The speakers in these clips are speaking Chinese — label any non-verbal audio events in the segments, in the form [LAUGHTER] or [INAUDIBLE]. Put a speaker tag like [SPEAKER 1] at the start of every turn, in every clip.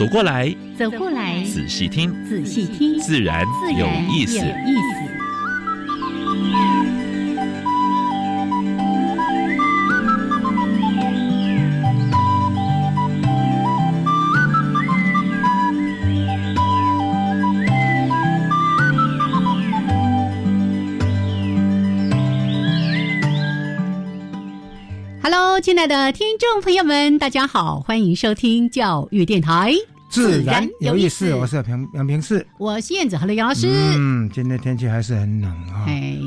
[SPEAKER 1] 走过来，
[SPEAKER 2] 走过来，
[SPEAKER 1] 仔细听，
[SPEAKER 2] 仔细听，
[SPEAKER 1] 自然有意思。有意思。
[SPEAKER 2] 亲爱的听众朋友们，大家好，欢迎收听教育电台，
[SPEAKER 3] 自然有意思。我是平杨平四，
[SPEAKER 2] 我是燕子和刘杨老师。
[SPEAKER 3] 嗯，今天天气还是很冷啊。哎，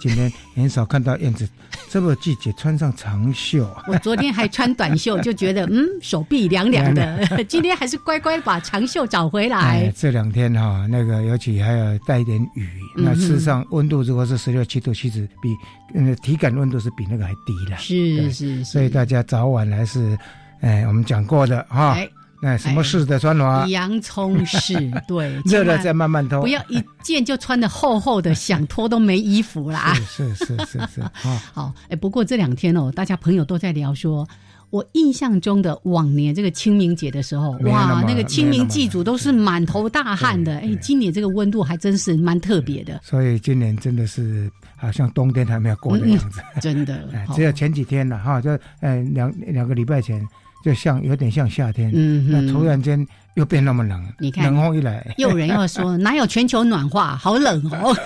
[SPEAKER 3] 今天很少看到燕子 [LAUGHS] 这个季节穿上长袖。[LAUGHS]
[SPEAKER 2] 我昨天还穿短袖，就觉得嗯手臂凉凉的。[LAUGHS] 今天还是乖乖把长袖找回来。
[SPEAKER 3] 这两天哈，那个尤其还要带一点雨。那事实上温度如果是十六七度，其实比。嗯，体感温度是比那个还低了，
[SPEAKER 2] 是是，
[SPEAKER 3] 所以大家早晚还是，哎，我们讲过的哈，那什么式的穿法？
[SPEAKER 2] 洋葱式，对，[LAUGHS]
[SPEAKER 3] 热了再慢慢脱，
[SPEAKER 2] 不要一件就穿的厚厚的，想脱都没衣服啦。[LAUGHS]
[SPEAKER 3] 是是是是，[LAUGHS]
[SPEAKER 2] 好，哎，不过这两天哦，大家朋友都在聊说。我印象中的往年这个清明节的时候，哇，那个清明祭祖都是满头大汗的。哎，今年这个温度还真是蛮特别的。
[SPEAKER 3] 所以今年真的是好像冬天还没有过的样子。
[SPEAKER 2] 真的，
[SPEAKER 3] 只有前几天了哈，就呃两两个礼拜前，就像有点像夏天。嗯那突然间。又变那么冷，
[SPEAKER 2] 你看
[SPEAKER 3] 冷风一来，
[SPEAKER 2] 又有人要说 [LAUGHS] 哪有全球暖化，好冷哦。[LAUGHS]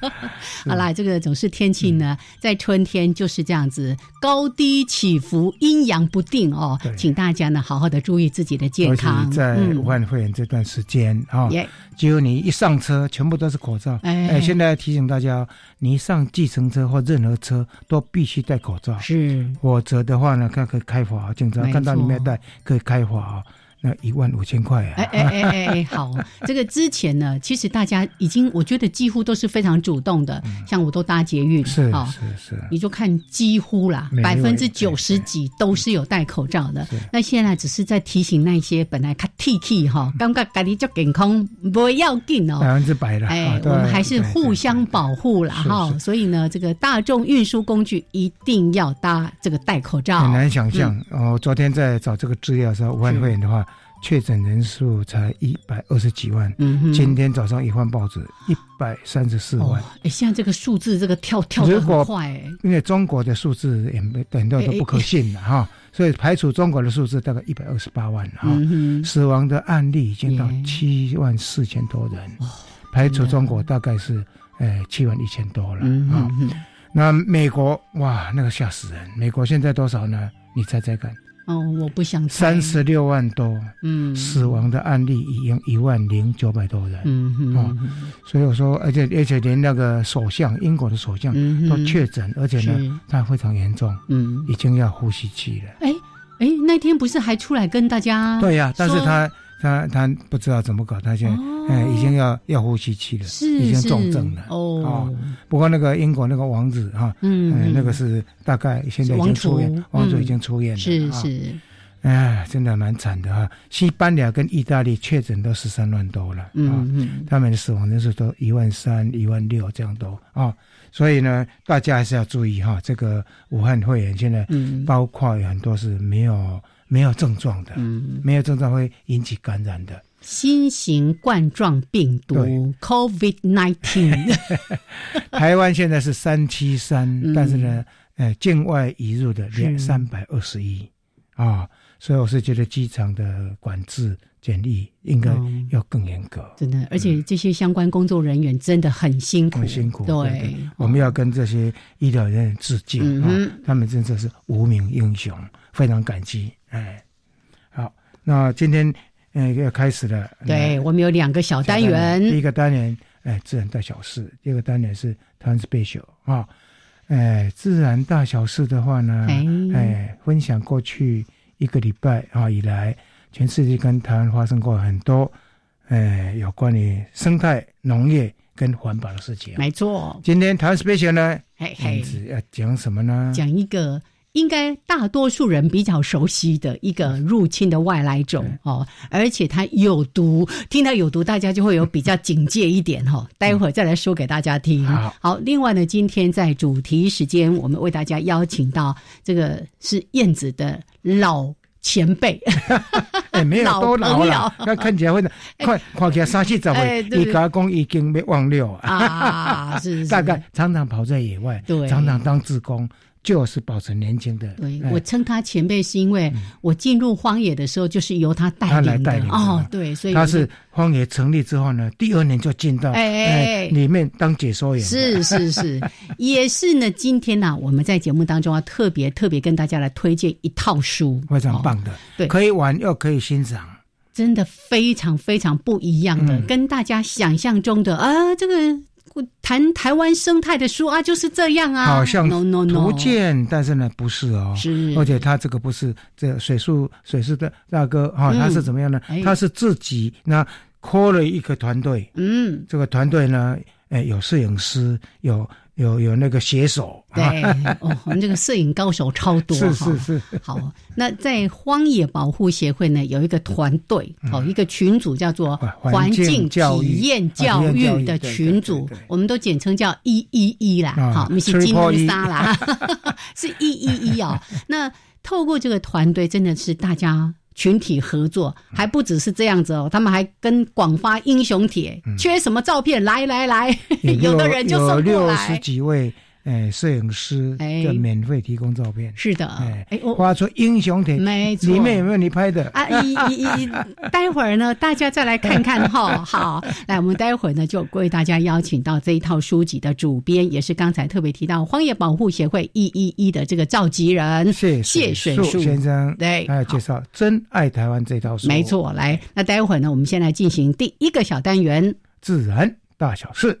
[SPEAKER 2] [LAUGHS] 好啦，这个总是天气呢，在春天就是这样子高低起伏、阴阳不定哦。请大家呢好好的注意自己的健康。
[SPEAKER 3] 在武汉肺炎这段时间啊，只有你一上车，全部都是口罩。哎，现在提醒大家，你一上计程车或任何车都必须戴口罩，
[SPEAKER 2] 是，
[SPEAKER 3] 否则的话呢，看可以开罚，警察看到你没戴，可以开罚。那一万五千块啊！
[SPEAKER 2] 哎哎哎哎哎，好，这个之前呢，其实大家已经，我觉得几乎都是非常主动的，像我都搭捷运，
[SPEAKER 3] 是是是，
[SPEAKER 2] 你就看几乎啦，百分之九十几都是有戴口罩的。那现在只是在提醒那些本来看 T T 哈，刚刚家里就健康，不要紧哦，
[SPEAKER 3] 百分之百了。
[SPEAKER 2] 哎，我们还是互相保护了哈。所以呢，这个大众运输工具一定要搭这个戴口罩。
[SPEAKER 3] 很难想象哦，昨天在找这个资料的时候，武汉肺炎的话。确诊人数才一百二十几万，今天早上一换报纸，一百三十四万。
[SPEAKER 2] 哎，现在这个数字这个跳跳的很快，
[SPEAKER 3] 因为中国的数字也没很多都不可信的哈，所以排除中国的数字，大概一百二十八万哈。死亡的案例已经到七万四千多人，排除中国大概是呃七万一千多了啊。那美国哇，那个吓死人！美国现在多少呢？你猜猜看。
[SPEAKER 2] 哦，我不想
[SPEAKER 3] 三十六万多，嗯，死亡的案例已经一万零九百多人，嗯嗯，啊，所以我说，而且而且连那个首相，英国的首相都确诊，而且呢，他非常严重，嗯，已经要呼吸器了。
[SPEAKER 2] 哎哎，那天不是还出来跟大家？
[SPEAKER 3] 对呀，但是他。他他不知道怎么搞，他现在哎已经要要呼吸器了，已经重症了哦。不过那个英国那个王子哈，嗯，那个是大概现在已经出院，王子已经出院了，
[SPEAKER 2] 是是，
[SPEAKER 3] 哎，真的蛮惨的哈。西班牙跟意大利确诊都十三万多了，嗯嗯，他们的死亡人数都一万三、一万六这样多啊。所以呢，大家还是要注意哈，这个武汉肺炎现在包括有很多是没有。没有症状的，嗯，没有症状会引起感染的。
[SPEAKER 2] 新型冠状病毒 （COVID nineteen）。[LAUGHS]
[SPEAKER 3] 台湾现在是三七三，但是呢，呃，境外移入的两三百二十一啊，所以我是觉得机场的管制检疫应该要更严格。
[SPEAKER 2] 真的，而且这些相关工作人员真的很辛苦，
[SPEAKER 3] 很辛苦。对，我们要跟这些医疗人员致敬啊，他们真的是无名英雄，非常感激。哎，好，那今天呃要开始了。
[SPEAKER 2] 对我们有两个小单元，
[SPEAKER 3] 第一个单元哎自然大小事，第二个单元是 t r a n s p e c i a l 啊。哎，自然大小事的话呢，哎，分享过去一个礼拜啊以来，全世界跟台湾发生过很多，哎，有关于生态、农业跟环保的事情。
[SPEAKER 2] 没错。
[SPEAKER 3] 今天台湾 special 呢，嘿嘿，要讲什么呢？
[SPEAKER 2] 讲一个。应该大多数人比较熟悉的一个入侵的外来种哦，而且它有毒，听到有毒，大家就会有比较警戒一点哈。待会儿再来说给大家听。好，另外呢，今天在主题时间，我们为大家邀请到这个是燕子的老前辈，[LAUGHS]
[SPEAKER 3] 哎，没有 [LAUGHS] 多老了，那看起来会快看起来三四十岁，一家公已经被忘了
[SPEAKER 2] 啊，是。[LAUGHS]
[SPEAKER 3] 大概常常跑在野外，
[SPEAKER 2] 对，
[SPEAKER 3] 常常当志工。就是保持年轻的。
[SPEAKER 2] 对我称他前辈，是因为我进入荒野的时候，就是由他带领的。哦，对，所以
[SPEAKER 3] 他是荒野成立之后呢，第二年就进到哎里面当解说员。
[SPEAKER 2] 是是是，[LAUGHS] 也是呢。今天呢，我们在节目当中啊特别特别跟大家来推荐一套书，
[SPEAKER 3] 非常棒的，
[SPEAKER 2] 对，
[SPEAKER 3] 可以玩又可以欣赏，
[SPEAKER 2] 真的非常非常不一样的，跟大家想象中的啊这个。谈台湾生态的书啊，就是这样啊，
[SPEAKER 3] 好像图鉴，但是呢，不是哦，
[SPEAKER 2] 是，
[SPEAKER 3] 而且他这个不是这水树水树的大哥哈，他是怎么样呢？他是自己那 call 了一个团队，嗯，这个团队呢，哎，有摄影师，有。有有那个写手，
[SPEAKER 2] 对，哦，我们这个摄影高手超多，[LAUGHS]
[SPEAKER 3] 是是是。
[SPEAKER 2] 好，那在荒野保护协会呢，有一个团队，哦，一个群组叫做环境体验教育的群组，我们都简称叫一一一啦，好，我们是金乌沙啦，[LAUGHS] 是一一一哦。那透过这个团队，真的是大家。群体合作还不只是这样子哦，他们还跟广发英雄帖，缺什么照片来来来，[LAUGHS] 有的人就送过来。
[SPEAKER 3] 六十几位。哎，摄影师就免费提供照片，
[SPEAKER 2] 是的，
[SPEAKER 3] 哎，画出英雄帖，
[SPEAKER 2] 没错，
[SPEAKER 3] 里面有没有你拍的？
[SPEAKER 2] 啊，一、一、一，待会儿呢，大家再来看看哈。好，来，我们待会儿呢，就为大家邀请到这一套书籍的主编，也是刚才特别提到荒野保护协会一一一的这个召集人
[SPEAKER 3] 谢
[SPEAKER 2] 谢水
[SPEAKER 3] 树先生，
[SPEAKER 2] 对，
[SPEAKER 3] 还要介绍《真爱台湾》这套书。
[SPEAKER 2] 没错，来，那待会儿呢，我们先来进行第一个小单元——
[SPEAKER 3] 自然大小事。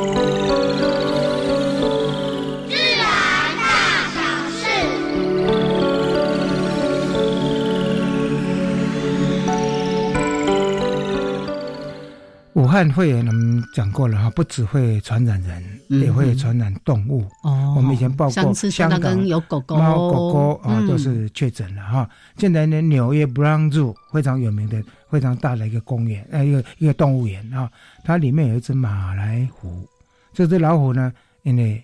[SPEAKER 3] 武汉肺炎我们讲过了哈，不只会传染人，也会传染动物。哦，我们以前报过香港
[SPEAKER 2] 有狗狗、
[SPEAKER 3] 猫、狗狗啊，都是确诊了哈。现在呢，纽约 Brown Zoo 非常有名的、非常大的一个公园，呃，一个一个动物园啊，它里面有一只马来虎。这只老虎呢，因为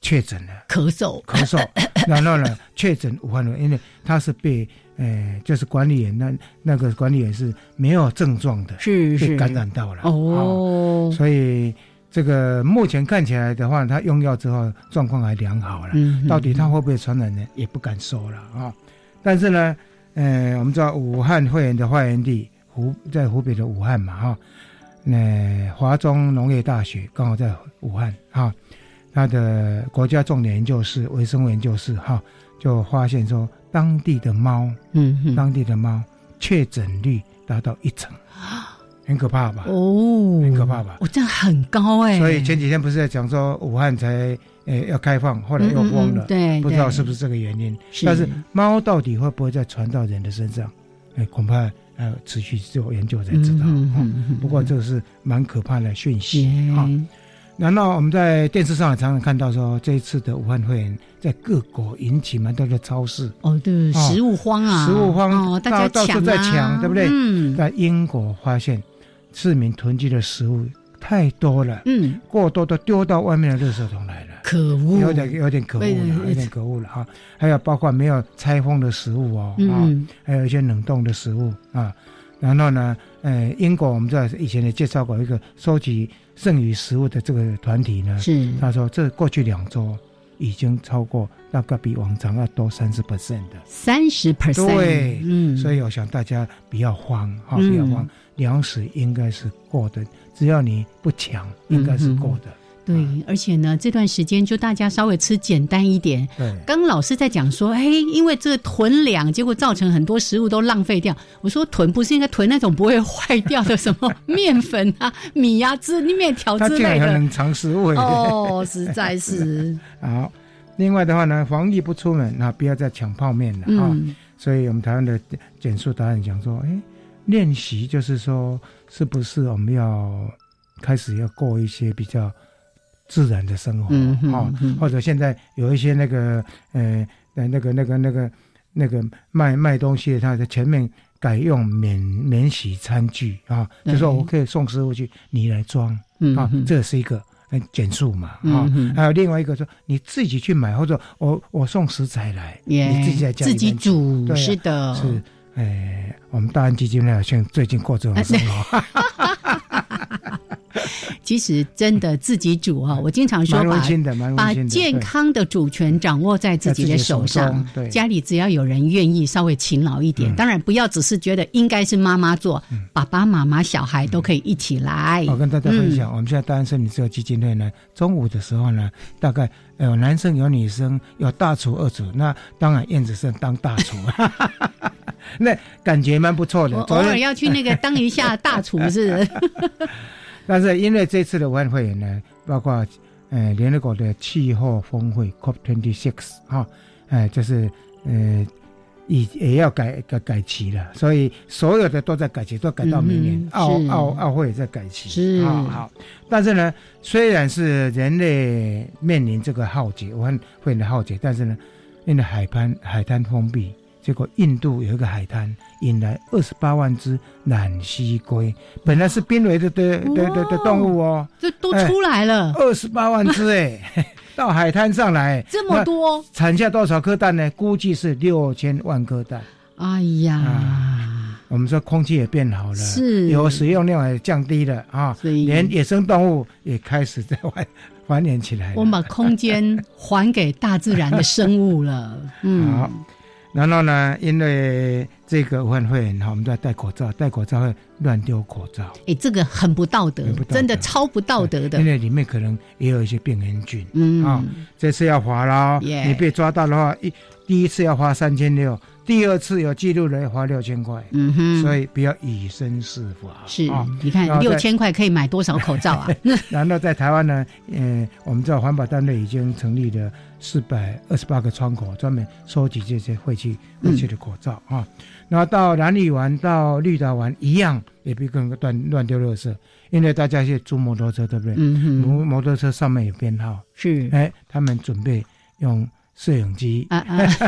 [SPEAKER 3] 确诊了
[SPEAKER 2] 咳嗽，
[SPEAKER 3] 咳嗽，[LAUGHS] 然后呢，确诊武汉的，因为它是被。哎，就是管理员，那那个管理员是没有症状的，
[SPEAKER 2] 是
[SPEAKER 3] 是感染到了哦。所以这个目前看起来的话，他用药之后状况还良好了。嗯，到底他会不会传染呢？也不敢说了啊。但是呢，呃，我们知道武汉肺炎的发源地湖在湖北的武汉嘛，哈。那华中农业大学刚好在武汉哈，他的国家重点研究室、微生物研究室哈，就发现说。当地的猫，嗯，当地的猫确诊率达到一成，很可怕吧？哦，很可怕吧？
[SPEAKER 2] 哦，这样很高哎。
[SPEAKER 3] 所以前几天不是在讲说武汉才诶要开放，后来又封了，
[SPEAKER 2] 对，
[SPEAKER 3] 不知道是不是这个原因。但是猫到底会不会再传到人的身上？哎，恐怕要持续做研究才知道。不过这个是蛮可怕的讯息啊。难道我们在电视上常常看到说，这一次的武汉肺炎在各国引起蛮多的超市
[SPEAKER 2] 哦，对，食物荒啊，
[SPEAKER 3] 食物荒，
[SPEAKER 2] 大家
[SPEAKER 3] 到处在抢，对不对？嗯，在英国发现市民囤积的食物太多了，嗯，过多都丢到外面的垃圾桶来了，
[SPEAKER 2] 可恶，
[SPEAKER 3] 有点有点可恶了，有点可恶了哈。还有包括没有拆封的食物哦，啊，还有一些冷冻的食物啊。然后呢，呃，英国我们在以前也介绍过一个收集。剩余食物的这个团体呢，
[SPEAKER 2] 是。
[SPEAKER 3] 他说，这过去两周已经超过大概比往常要多三十 percent 的。
[SPEAKER 2] 三十 percent，
[SPEAKER 3] 对，嗯，所以我想大家不要慌，哈，不要慌，粮食应该是够的，只要你不抢，应该是够的。
[SPEAKER 2] 对，而且呢，这段时间就大家稍微吃简单一点。
[SPEAKER 3] 对，
[SPEAKER 2] 刚老师在讲说，哎，因为这个囤粮，结果造成很多食物都浪费掉。我说囤不是应该囤那种不会坏掉的什么面粉啊、米啊、之面条之类的。
[SPEAKER 3] 冷藏食物。
[SPEAKER 2] 哦，实在是。[LAUGHS]
[SPEAKER 3] 好，另外的话呢，防疫不出门，那不要再抢泡面了啊。所以我们台湾的简述答案讲说，哎，练习就是说，是不是我们要开始要过一些比较。自然的生活啊，或者现在有一些那个呃，那个那个那个那个卖卖东西的，他在前面改用免免洗餐具啊，就说我可以送师傅去，你来装啊，这是一个减速嘛啊。还有另外一个说，你自己去买，或者我我送食材来，你自己在家
[SPEAKER 2] 自己煮，是的，
[SPEAKER 3] 是哎，我们大安基金呢，像最近过这种生活。[LAUGHS] [LAUGHS]
[SPEAKER 2] 其实真的自己煮哈，我经常说把把健康的主权掌握在自己的手上。家里只要有人愿意稍微勤劳一点，当然不要只是觉得应该是妈妈做，爸爸妈妈、小孩都可以一起来。
[SPEAKER 3] 我跟大家分享，我们现在单身女这基金会呢，中午的时候呢，大概有男生有女生，有大厨二厨，那当然燕子是当大厨，[LAUGHS] 那感觉蛮不错的。
[SPEAKER 2] 偶尔要去那个当一下大厨是。[LAUGHS]
[SPEAKER 3] 但是因为这次的武汉会员呢，包括呃联合国的气候峰会 COP twenty six 哈，哎就是呃也也要改改改期了，所以所有的都在改期，都改到明年。奥奥奥会也在改期，
[SPEAKER 2] 是
[SPEAKER 3] 好好。但是呢，虽然是人类面临这个浩劫，武汉会的浩劫，但是呢，因为海滩海滩封闭。结果，印度有一个海滩引来二十八万只南溪龟，本来是濒危的的的的的动物哦，
[SPEAKER 2] 这都出来了，
[SPEAKER 3] 二十八万只哎，[LAUGHS] 到海滩上来
[SPEAKER 2] 这么多，
[SPEAKER 3] 产下多少颗蛋呢？估计是六千万颗蛋。
[SPEAKER 2] 哎呀，
[SPEAKER 3] 我们说空气也变好了，
[SPEAKER 2] 是，
[SPEAKER 3] 有使用量也降低了啊，连野生动物也开始在繁繁衍起来。
[SPEAKER 2] 我们把空间还给大自然的生物了，[LAUGHS]
[SPEAKER 3] 嗯。好。然后呢？因为这个武汉肺炎，哈，我们都要戴口罩，戴口罩会乱丢口罩。
[SPEAKER 2] 哎，这个很不道德，真的超不道德的。
[SPEAKER 3] 因为里面可能也有一些病原菌。嗯啊，这次要罚了，你被抓到的话，一第一次要罚三千六。第二次有记录的要花六千块，嗯哼，所以不要以身试法。
[SPEAKER 2] 是啊，你看六千块可以买多少口罩啊？[LAUGHS]
[SPEAKER 3] 然后在台湾呢，呃，我们知道环保单位已经成立了四百二十八个窗口，专门收集这些废弃废弃的口罩啊。然后到南里玩，到绿岛玩一样，也不跟乱乱丢垃圾，因为大家去租摩托车，对不对？嗯哼，摩摩托车上面有编号，
[SPEAKER 2] 是，
[SPEAKER 3] 哎，他们准备用。摄影机，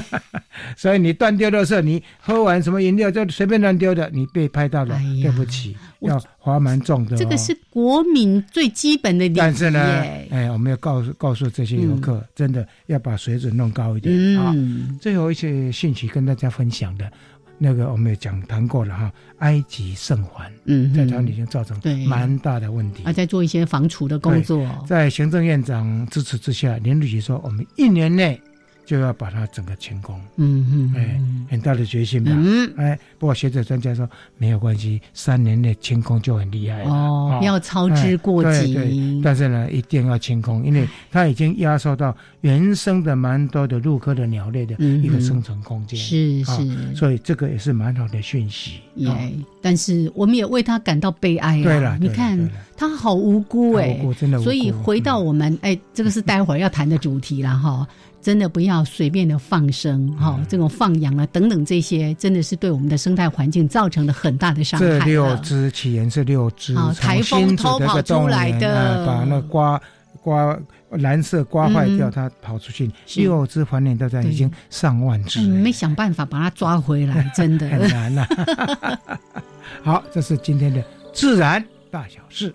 [SPEAKER 3] [LAUGHS] 所以你断丢的时候，你喝完什么饮料就随便乱丢的，你被拍到了，对不起，要罚蛮重的。
[SPEAKER 2] 这个是国民最基本的礼仪。
[SPEAKER 3] 但是呢，哎，我们要告诉告诉这些游客，真的要把水准弄高一点啊。最后一些信息跟大家分享的，那个我们也讲谈过了哈，埃及圣环，嗯，在湾已经造成蛮大的问题，
[SPEAKER 2] 啊，在做一些防除的工作。
[SPEAKER 3] 在行政院长支持之下，林主席说，我们一年内。就要把它整个清空，嗯嗯，哎，很大的决心吧，嗯，哎，不过学者专家说没有关系，三年内清空就很厉害了，哦，
[SPEAKER 2] 不要操之过
[SPEAKER 3] 急，但是呢，一定要清空，因为它已经压缩到原生的蛮多的陆科的鸟类的一个生存空间，
[SPEAKER 2] 是是，
[SPEAKER 3] 所以这个也是蛮好的讯息，
[SPEAKER 2] 耶，但是我们也为它感到悲哀，
[SPEAKER 3] 对了，
[SPEAKER 2] 你看它好无辜哎，
[SPEAKER 3] 真的，
[SPEAKER 2] 所以回到我们哎，这个是待会儿要谈的主题了哈。真的不要随便的放生哈，这种放养啊等等这些，真的是对我们的生态环境造成了很大的伤害。
[SPEAKER 3] 这六只起源是六只，
[SPEAKER 2] 台风偷跑出来的，
[SPEAKER 3] 把那刮刮蓝色刮坏掉，它跑出去。六只繁衍到在已经上万只，
[SPEAKER 2] 没想办法把它抓回来，[LAUGHS] 真的
[SPEAKER 3] 很难呐。[LAUGHS] 好，这是今天的自然大小事。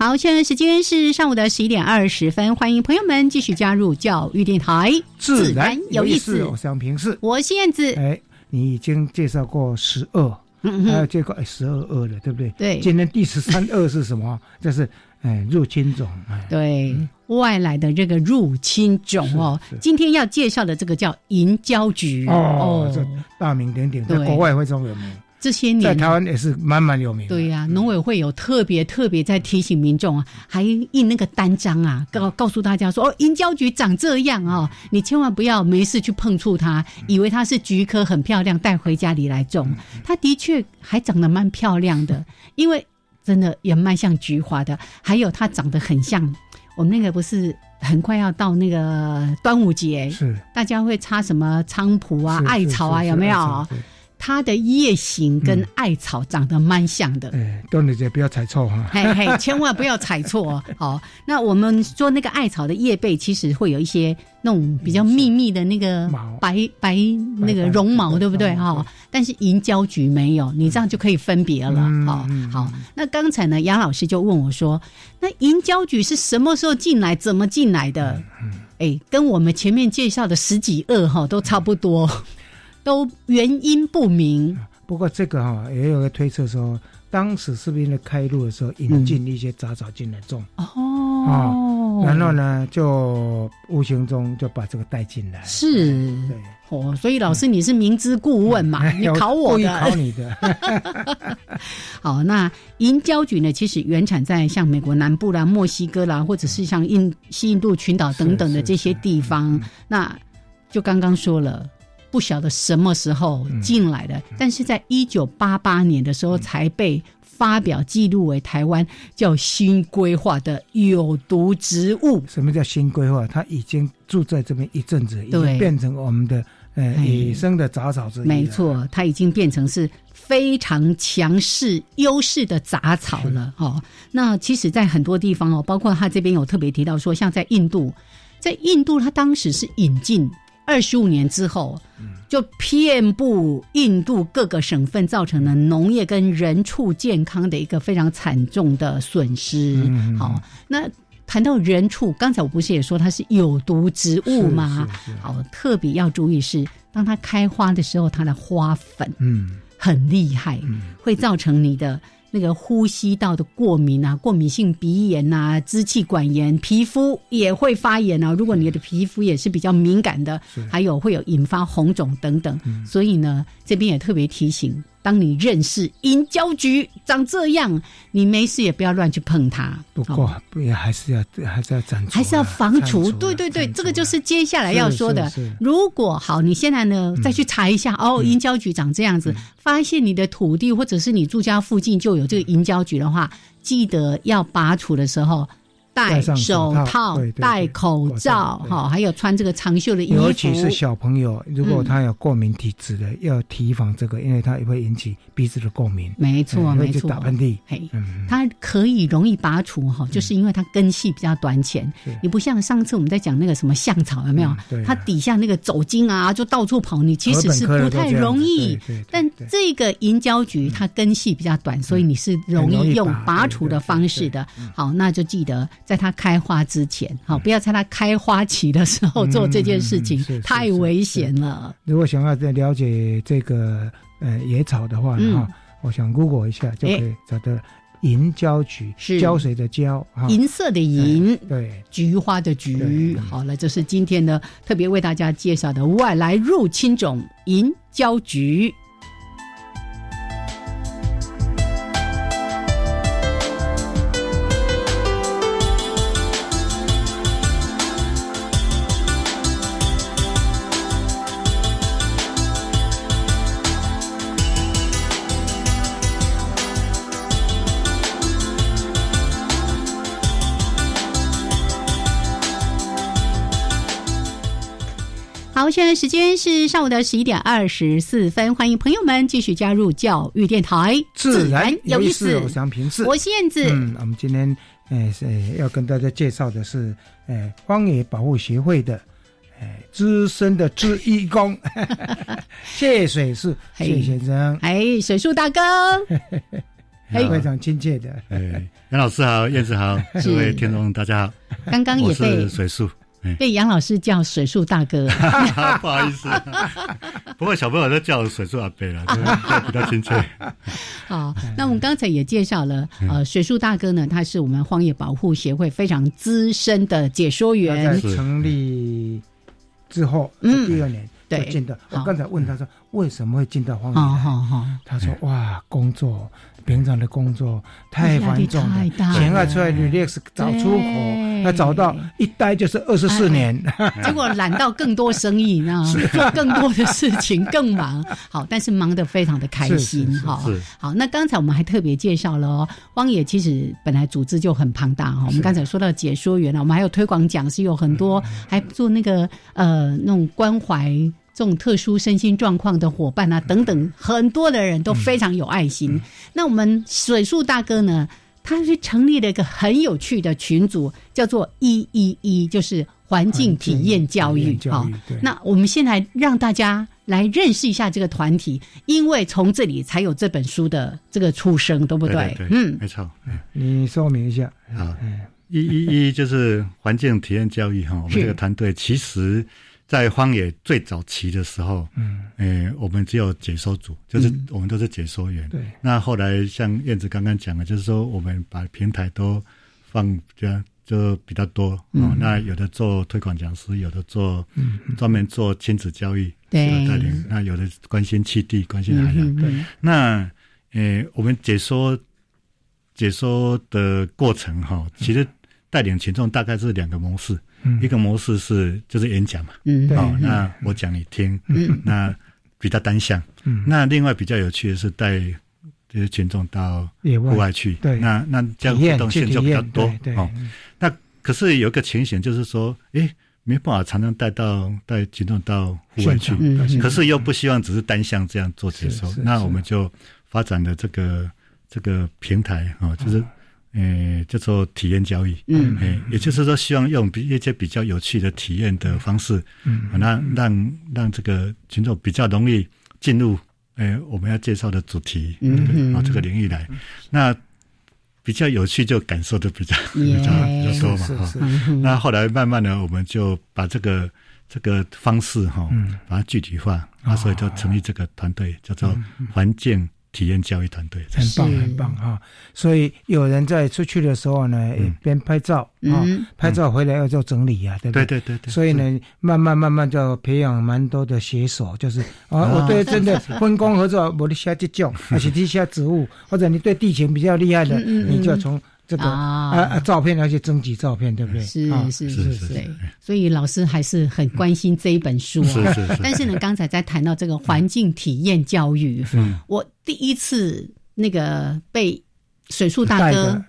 [SPEAKER 2] 好，现在时间是上午的十一点二十分，欢迎朋友们继续加入教育电台，
[SPEAKER 3] 自然有意
[SPEAKER 2] 思。
[SPEAKER 3] 我想平视，
[SPEAKER 2] 我是燕子。
[SPEAKER 3] 哎，你已经介绍过十二，还有这个十二二了，对不对？
[SPEAKER 2] 对。
[SPEAKER 3] 今天第十三二是什么？[LAUGHS] 这是哎入侵种。
[SPEAKER 2] 对，外来的这个入侵种哦。今天要介绍的这个叫银胶菊
[SPEAKER 3] 哦，这大名鼎鼎，在国外非常有名。
[SPEAKER 2] 这些年
[SPEAKER 3] 在台湾也是蛮蛮有名。
[SPEAKER 2] 对呀，农委会有特别特别在提醒民众啊，还印那个单张啊，告告诉大家说哦，银胶菊长这样哦，你千万不要没事去碰触它，以为它是菊科很漂亮，带回家里来种。它的确还长得蛮漂亮的，[LAUGHS] 因为真的也蛮像菊花的。还有它长得很像我们那个不是很快要到那个端午节，
[SPEAKER 3] 是
[SPEAKER 2] 大家会插什么菖蒲啊、艾草啊，有没有？它的叶形跟艾草长得蛮像的，
[SPEAKER 3] 哎，端午节不要踩错哈，
[SPEAKER 2] 嘿嘿，千万不要踩错。[LAUGHS] 好，那我们说那个艾草的叶背其实会有一些那种比较密密的那个白白那个绒毛，对不对哈？但是银胶菊没有，你这样就可以分别了。好，好，那刚才呢，杨老师就问我说，那银胶菊是什么时候进来，怎么进来的？哎，跟我们前面介绍的十几二哈都差不多。都原因不明，
[SPEAKER 3] 不过这个哈也有个推测说，当时是不是因为开路的时候引进一些杂草进来种。哦，然后呢就无形中就把这个带进来，
[SPEAKER 2] 是，对。哦，所以老师你是明知故问嘛，你考我的，
[SPEAKER 3] 考你的。[LAUGHS]
[SPEAKER 2] 好，那银胶菌呢，其实原产在像美国南部啦、墨西哥啦，或者是像印西印度群岛等等的这些地方，那就刚刚说了。不晓得什么时候进来的，但是在一九八八年的时候才被发表记录为台湾叫新规划的有毒植物。
[SPEAKER 3] 什么叫新规划？它已经住在这边一阵子，已经变成我们的呃野生的杂草之一。
[SPEAKER 2] 没错，它已经变成是非常强势优势的杂草了。哦，那其实，在很多地方哦，包括他这边有特别提到说，像在印度，在印度，他当时是引进。二十五年之后，就遍布印度各个省份，造成了农业跟人畜健康的一个非常惨重的损失。好，那谈到人畜，刚才我不是也说它是有毒植物吗？好，特别要注意是，当它开花的时候，它的花粉嗯很厉害，会造成你的。那个呼吸道的过敏啊，过敏性鼻炎呐，支气管炎，皮肤也会发炎啊。如果你的皮肤也是比较敏感的，还有会有引发红肿等等。所以呢，这边也特别提醒。当你认识银胶菊长这样，你没事也不要乱去碰它。
[SPEAKER 3] 不过，不也还是要还是要长，
[SPEAKER 2] 还是要防除。对对对，这个就是接下来要说的。如果好，你现在呢再去查一下哦，银胶菊长这样子，发现你的土地或者是你住家附近就有这个银胶菊的话，记得要拔除的时候。戴手套，戴口罩，哈，还有穿这个长袖的衣服。
[SPEAKER 3] 尤其是小朋友，如果他有过敏体质的，要提防这个，因为它也会引起鼻子的过敏。
[SPEAKER 2] 没错，没错，
[SPEAKER 3] 打喷嚏。
[SPEAKER 2] 嘿，它可以容易拔除哈，就是因为它根系比较短浅。你不像上次我们在讲那个什么象草，有没有？它底下那个走茎啊，就到处跑，你其实是不太容易。但这个银胶菊它根系比较短，所以你是容易用拔除的方式的。好，那就记得。在它开花之前，好，不要在它开花期的时候做这件事情，太危险了。
[SPEAKER 3] 如果想要再了解这个呃野草的话，哈，我想 Google 一下就可以找到银胶菊，胶水的胶，
[SPEAKER 2] 银色的银，
[SPEAKER 3] 对，
[SPEAKER 2] 菊花的菊。好了，这是今天呢特别为大家介绍的外来入侵种银胶菊。现在时间是上午的十一点二十四分，欢迎朋友们继续加入教育电台，
[SPEAKER 3] 自然有意思。我想平视，
[SPEAKER 2] 我是燕子。
[SPEAKER 3] 嗯，我们今天呃是要跟大家介绍的是呃荒野保护协会的诶资深的志义工，[LAUGHS] 谢水树谢先生。
[SPEAKER 2] 哎，水树大哥。[LAUGHS]
[SPEAKER 3] 非常亲切的。
[SPEAKER 4] 哎，杨老师好，燕子好，各位听众大家好。
[SPEAKER 2] 刚刚也被
[SPEAKER 4] 水树。
[SPEAKER 2] 被杨老师叫水树大哥，[LAUGHS]
[SPEAKER 4] 不好意思，不过小朋友都叫水树阿伯了，[LAUGHS] 比较亲切。
[SPEAKER 2] 好，那我们刚才也介绍了，呃，水树大哥呢，他是我们荒野保护协会非常资深的解说员，
[SPEAKER 3] 成立之后第二年就进到。我刚才问他说，为什么会进到荒野？他说，哇，工作。平常的工作太繁重了，钱要出来履历是找出口，要找到一待就是二十四年，
[SPEAKER 2] 结果揽到更多生意，那做 [LAUGHS] 更多的事情更忙。好，但是忙得非常的开心哈。好，那刚才我们还特别介绍了哦，汪野其实本来组织就很庞大哈。我们刚才说到解说员了，我们还有推广讲师，有很多还做那个呃那种关怀。这种特殊身心状况的伙伴啊，等等，很多的人都非常有爱心。那我们水树大哥呢，他是成立了一个很有趣的群组，叫做“一一一”，就是环境体验教育。好，那我们先来让大家来认识一下这个团体，因为从这里才有这本书的这个出生，对不对？
[SPEAKER 4] 嗯，没错。
[SPEAKER 3] 你说明一下。
[SPEAKER 4] 好，一一一就是环境体验教育哈。我们这个团队其实。在荒野最早期的时候，嗯，诶，我们只有解说组，就是我们都是解说员。
[SPEAKER 3] 对。
[SPEAKER 4] 那后来像燕子刚刚讲的，就是说我们把平台都放这样就比较多哦。那有的做推广讲师，有的做专门做亲子教育
[SPEAKER 2] 对
[SPEAKER 4] 带领。那有的关心气地，关心海洋。对。那诶，我们解说解说的过程哈，其实带领群众大概是两个模式。一个模式是就是演讲嘛，嗯，哦，那我讲你听，嗯，那比较单向，嗯，那另外比较有趣的是带这些群众到户外去，
[SPEAKER 3] 对，
[SPEAKER 4] 那那这样互动性就比较多，哦，那可是有一个情形就是说，哎，没办法常常带到带群众到户外去，可是又不希望只是单向这样做解说，那我们就发展的这个这个平台啊，就是。诶，叫做体验交易，嗯，诶，也就是说，希望用比一些比较有趣的体验的方式，嗯，让让让这个群众比较容易进入诶我们要介绍的主题，嗯，啊这个领域来，那比较有趣就感受的比较 [LAUGHS] 比较比较多嘛，哈，那后来慢慢的我们就把这个这个方式哈，把它具体化，啊，所以就成立这个团队，叫做环境。体验教育团队
[SPEAKER 3] 很棒，很棒哈！所以有人在出去的时候呢，边拍照啊，拍照回来要做整理呀，对不
[SPEAKER 4] 对？对对对对。
[SPEAKER 3] 所以呢，慢慢慢慢就培养蛮多的写手，就是啊，我对真的分工合作，我的下这种，而且地下植物，或者你对地形比较厉害的，你就从。这个啊照片，而且征集照片，对不对？
[SPEAKER 2] 是是是是，所以老师还是很关心这一本书
[SPEAKER 4] 啊。是是。[LAUGHS]
[SPEAKER 2] 但是呢，刚才在谈到这个环境体验教育，我第一次那个被水树大哥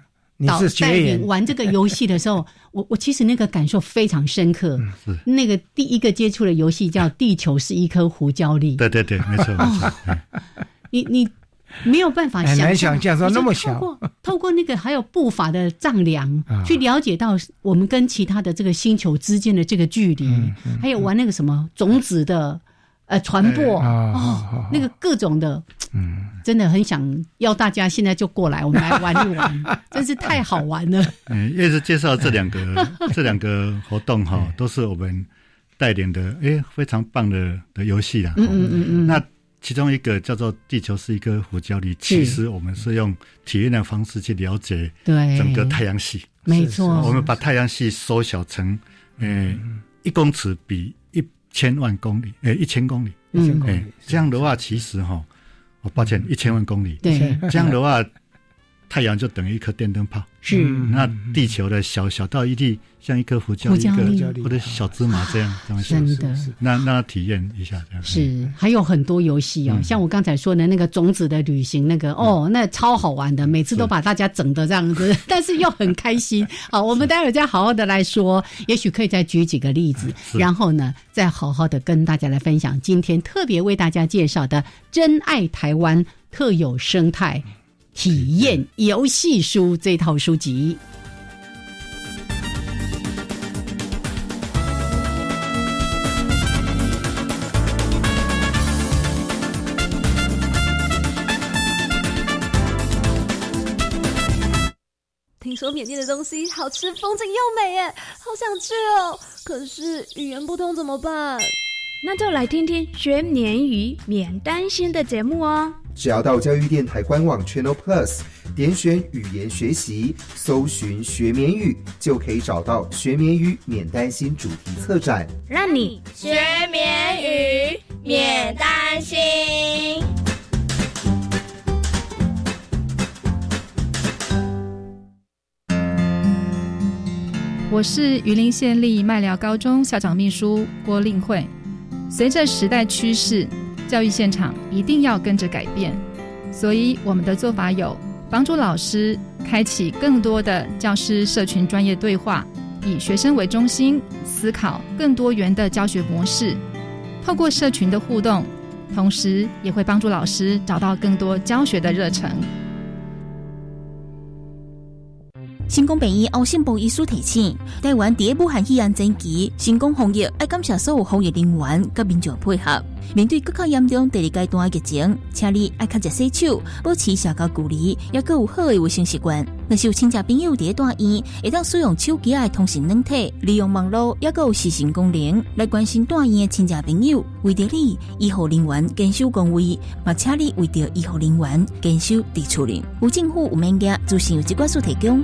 [SPEAKER 2] 导带领玩这个游戏的时候，[LAUGHS] 我我其实那个感受非常深刻。是。那个第一个接触的游戏叫《地球是一颗胡椒粒》。
[SPEAKER 4] 对对对，没错没错。
[SPEAKER 2] 你你。没有办法
[SPEAKER 3] 想想象说那么小，
[SPEAKER 2] 透 [LAUGHS] 过透过那个还有步伐的丈量，去了解到我们跟其他的这个星球之间的这个距离，还有玩那个什么种子的呃传播哦，那个各种的，嗯，真的很想要大家现在就过来，我们来玩一玩，[LAUGHS] 真是太好玩了。
[SPEAKER 4] 嗯，也是介绍这两个 [LAUGHS] 这两个活动哈，都是我们带领的，哎，非常棒的的游戏啦。嗯嗯嗯嗯，那。其中一个叫做“地球是一颗胡椒粒”，其实我们是用体验的方式去了解整个太阳系。
[SPEAKER 2] 没错，
[SPEAKER 4] 我们把太阳系缩小成，呃，一公尺比一千万公里，呃，一千公里。
[SPEAKER 3] 一公里。
[SPEAKER 4] 这样的话，其实哈，我抱歉，一千万公里。
[SPEAKER 2] 对。
[SPEAKER 4] 这样的话。太阳就等于一颗电灯泡，
[SPEAKER 2] 是。
[SPEAKER 4] 那地球的小小到一粒，像一颗胡椒一个或者小芝麻这样，
[SPEAKER 2] 真的，
[SPEAKER 4] 那那体验一下这样。
[SPEAKER 2] 是还有很多游戏哦，像我刚才说的那个种子的旅行，那个哦，那超好玩的，每次都把大家整的这样子，[LAUGHS] 但是又很开心。[LAUGHS] 好，我们待会再好好的来说，也许可以再举几个例子，然后呢，再好好的跟大家来分享今天特别为大家介绍的《珍爱台湾特有生态》。体验游戏书这套书籍。
[SPEAKER 5] 听说缅甸的东西好吃，风景又美，耶，好想去哦。可是语言不通怎么办？
[SPEAKER 6] 那就来听听学缅语免担心的节目哦。
[SPEAKER 7] 只要到教育电台官网 Channel Plus 点选语言学习，搜寻学缅语，就可以找到学缅语免担心主题策展，
[SPEAKER 6] 让你
[SPEAKER 8] 学缅语免担心。
[SPEAKER 9] 我是榆林县立麦寮高中校长秘书郭令惠。随着时代趋势，教育现场一定要跟着改变，所以我们的做法有：帮助老师开启更多的教师社群专业对话，以学生为中心思考更多元的教学模式，透过社群的互动，同时也会帮助老师找到更多教学的热忱。
[SPEAKER 10] 新冠病院欧信部医师提醒：台湾第一武汉肺炎前期，新冠防疫爱感谢所有防疫人员跟民众配合。面对更加严重第二阶段疫情，请你爱较热洗手，保持社交距离，也够有好的卫生习惯。若是有亲戚朋友伫大院，会当使用手机来通讯软体，利用网络，也够有视讯功能来关心大院的亲戚朋友。为着你，医护人员坚守岗位，嘛请你为着医护人员坚守伫厝里。有政府有物件，自信有机关所提供。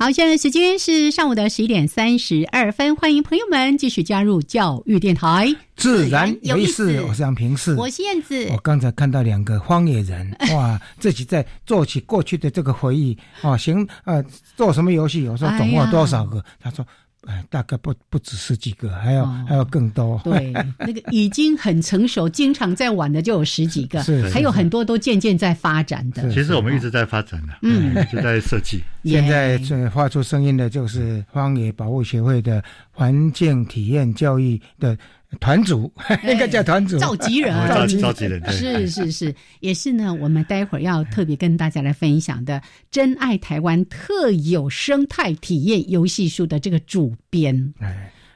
[SPEAKER 2] 好，现在时间是上午的十一点三十二分，欢迎朋友们继续加入教育电台，
[SPEAKER 3] 自然有意思。我是杨平视，
[SPEAKER 2] 我是燕子。
[SPEAKER 3] 我刚才看到两个荒野人，[LAUGHS] 哇，自己在做起过去的这个回忆，哦，行，呃，做什么游戏？我说总共有多少个？他说。哎，大概不不止十几个，还要还要更多。
[SPEAKER 2] 对，那个已经很成熟、经常在玩的就有十几个，[LAUGHS]
[SPEAKER 3] 是
[SPEAKER 2] 还有很多都渐渐在发展的。
[SPEAKER 4] 其实我们一直在发展的，嗯，就在设计。[LAUGHS]
[SPEAKER 3] 现在发出声音的就是荒野保护协会的环境体验教育的。团主应该叫团主，
[SPEAKER 2] 召集人，
[SPEAKER 4] 召集召集人，
[SPEAKER 2] 是是是，也是呢。我们待会儿要特别跟大家来分享的《真爱台湾特有生态体验游戏书》的这个主编。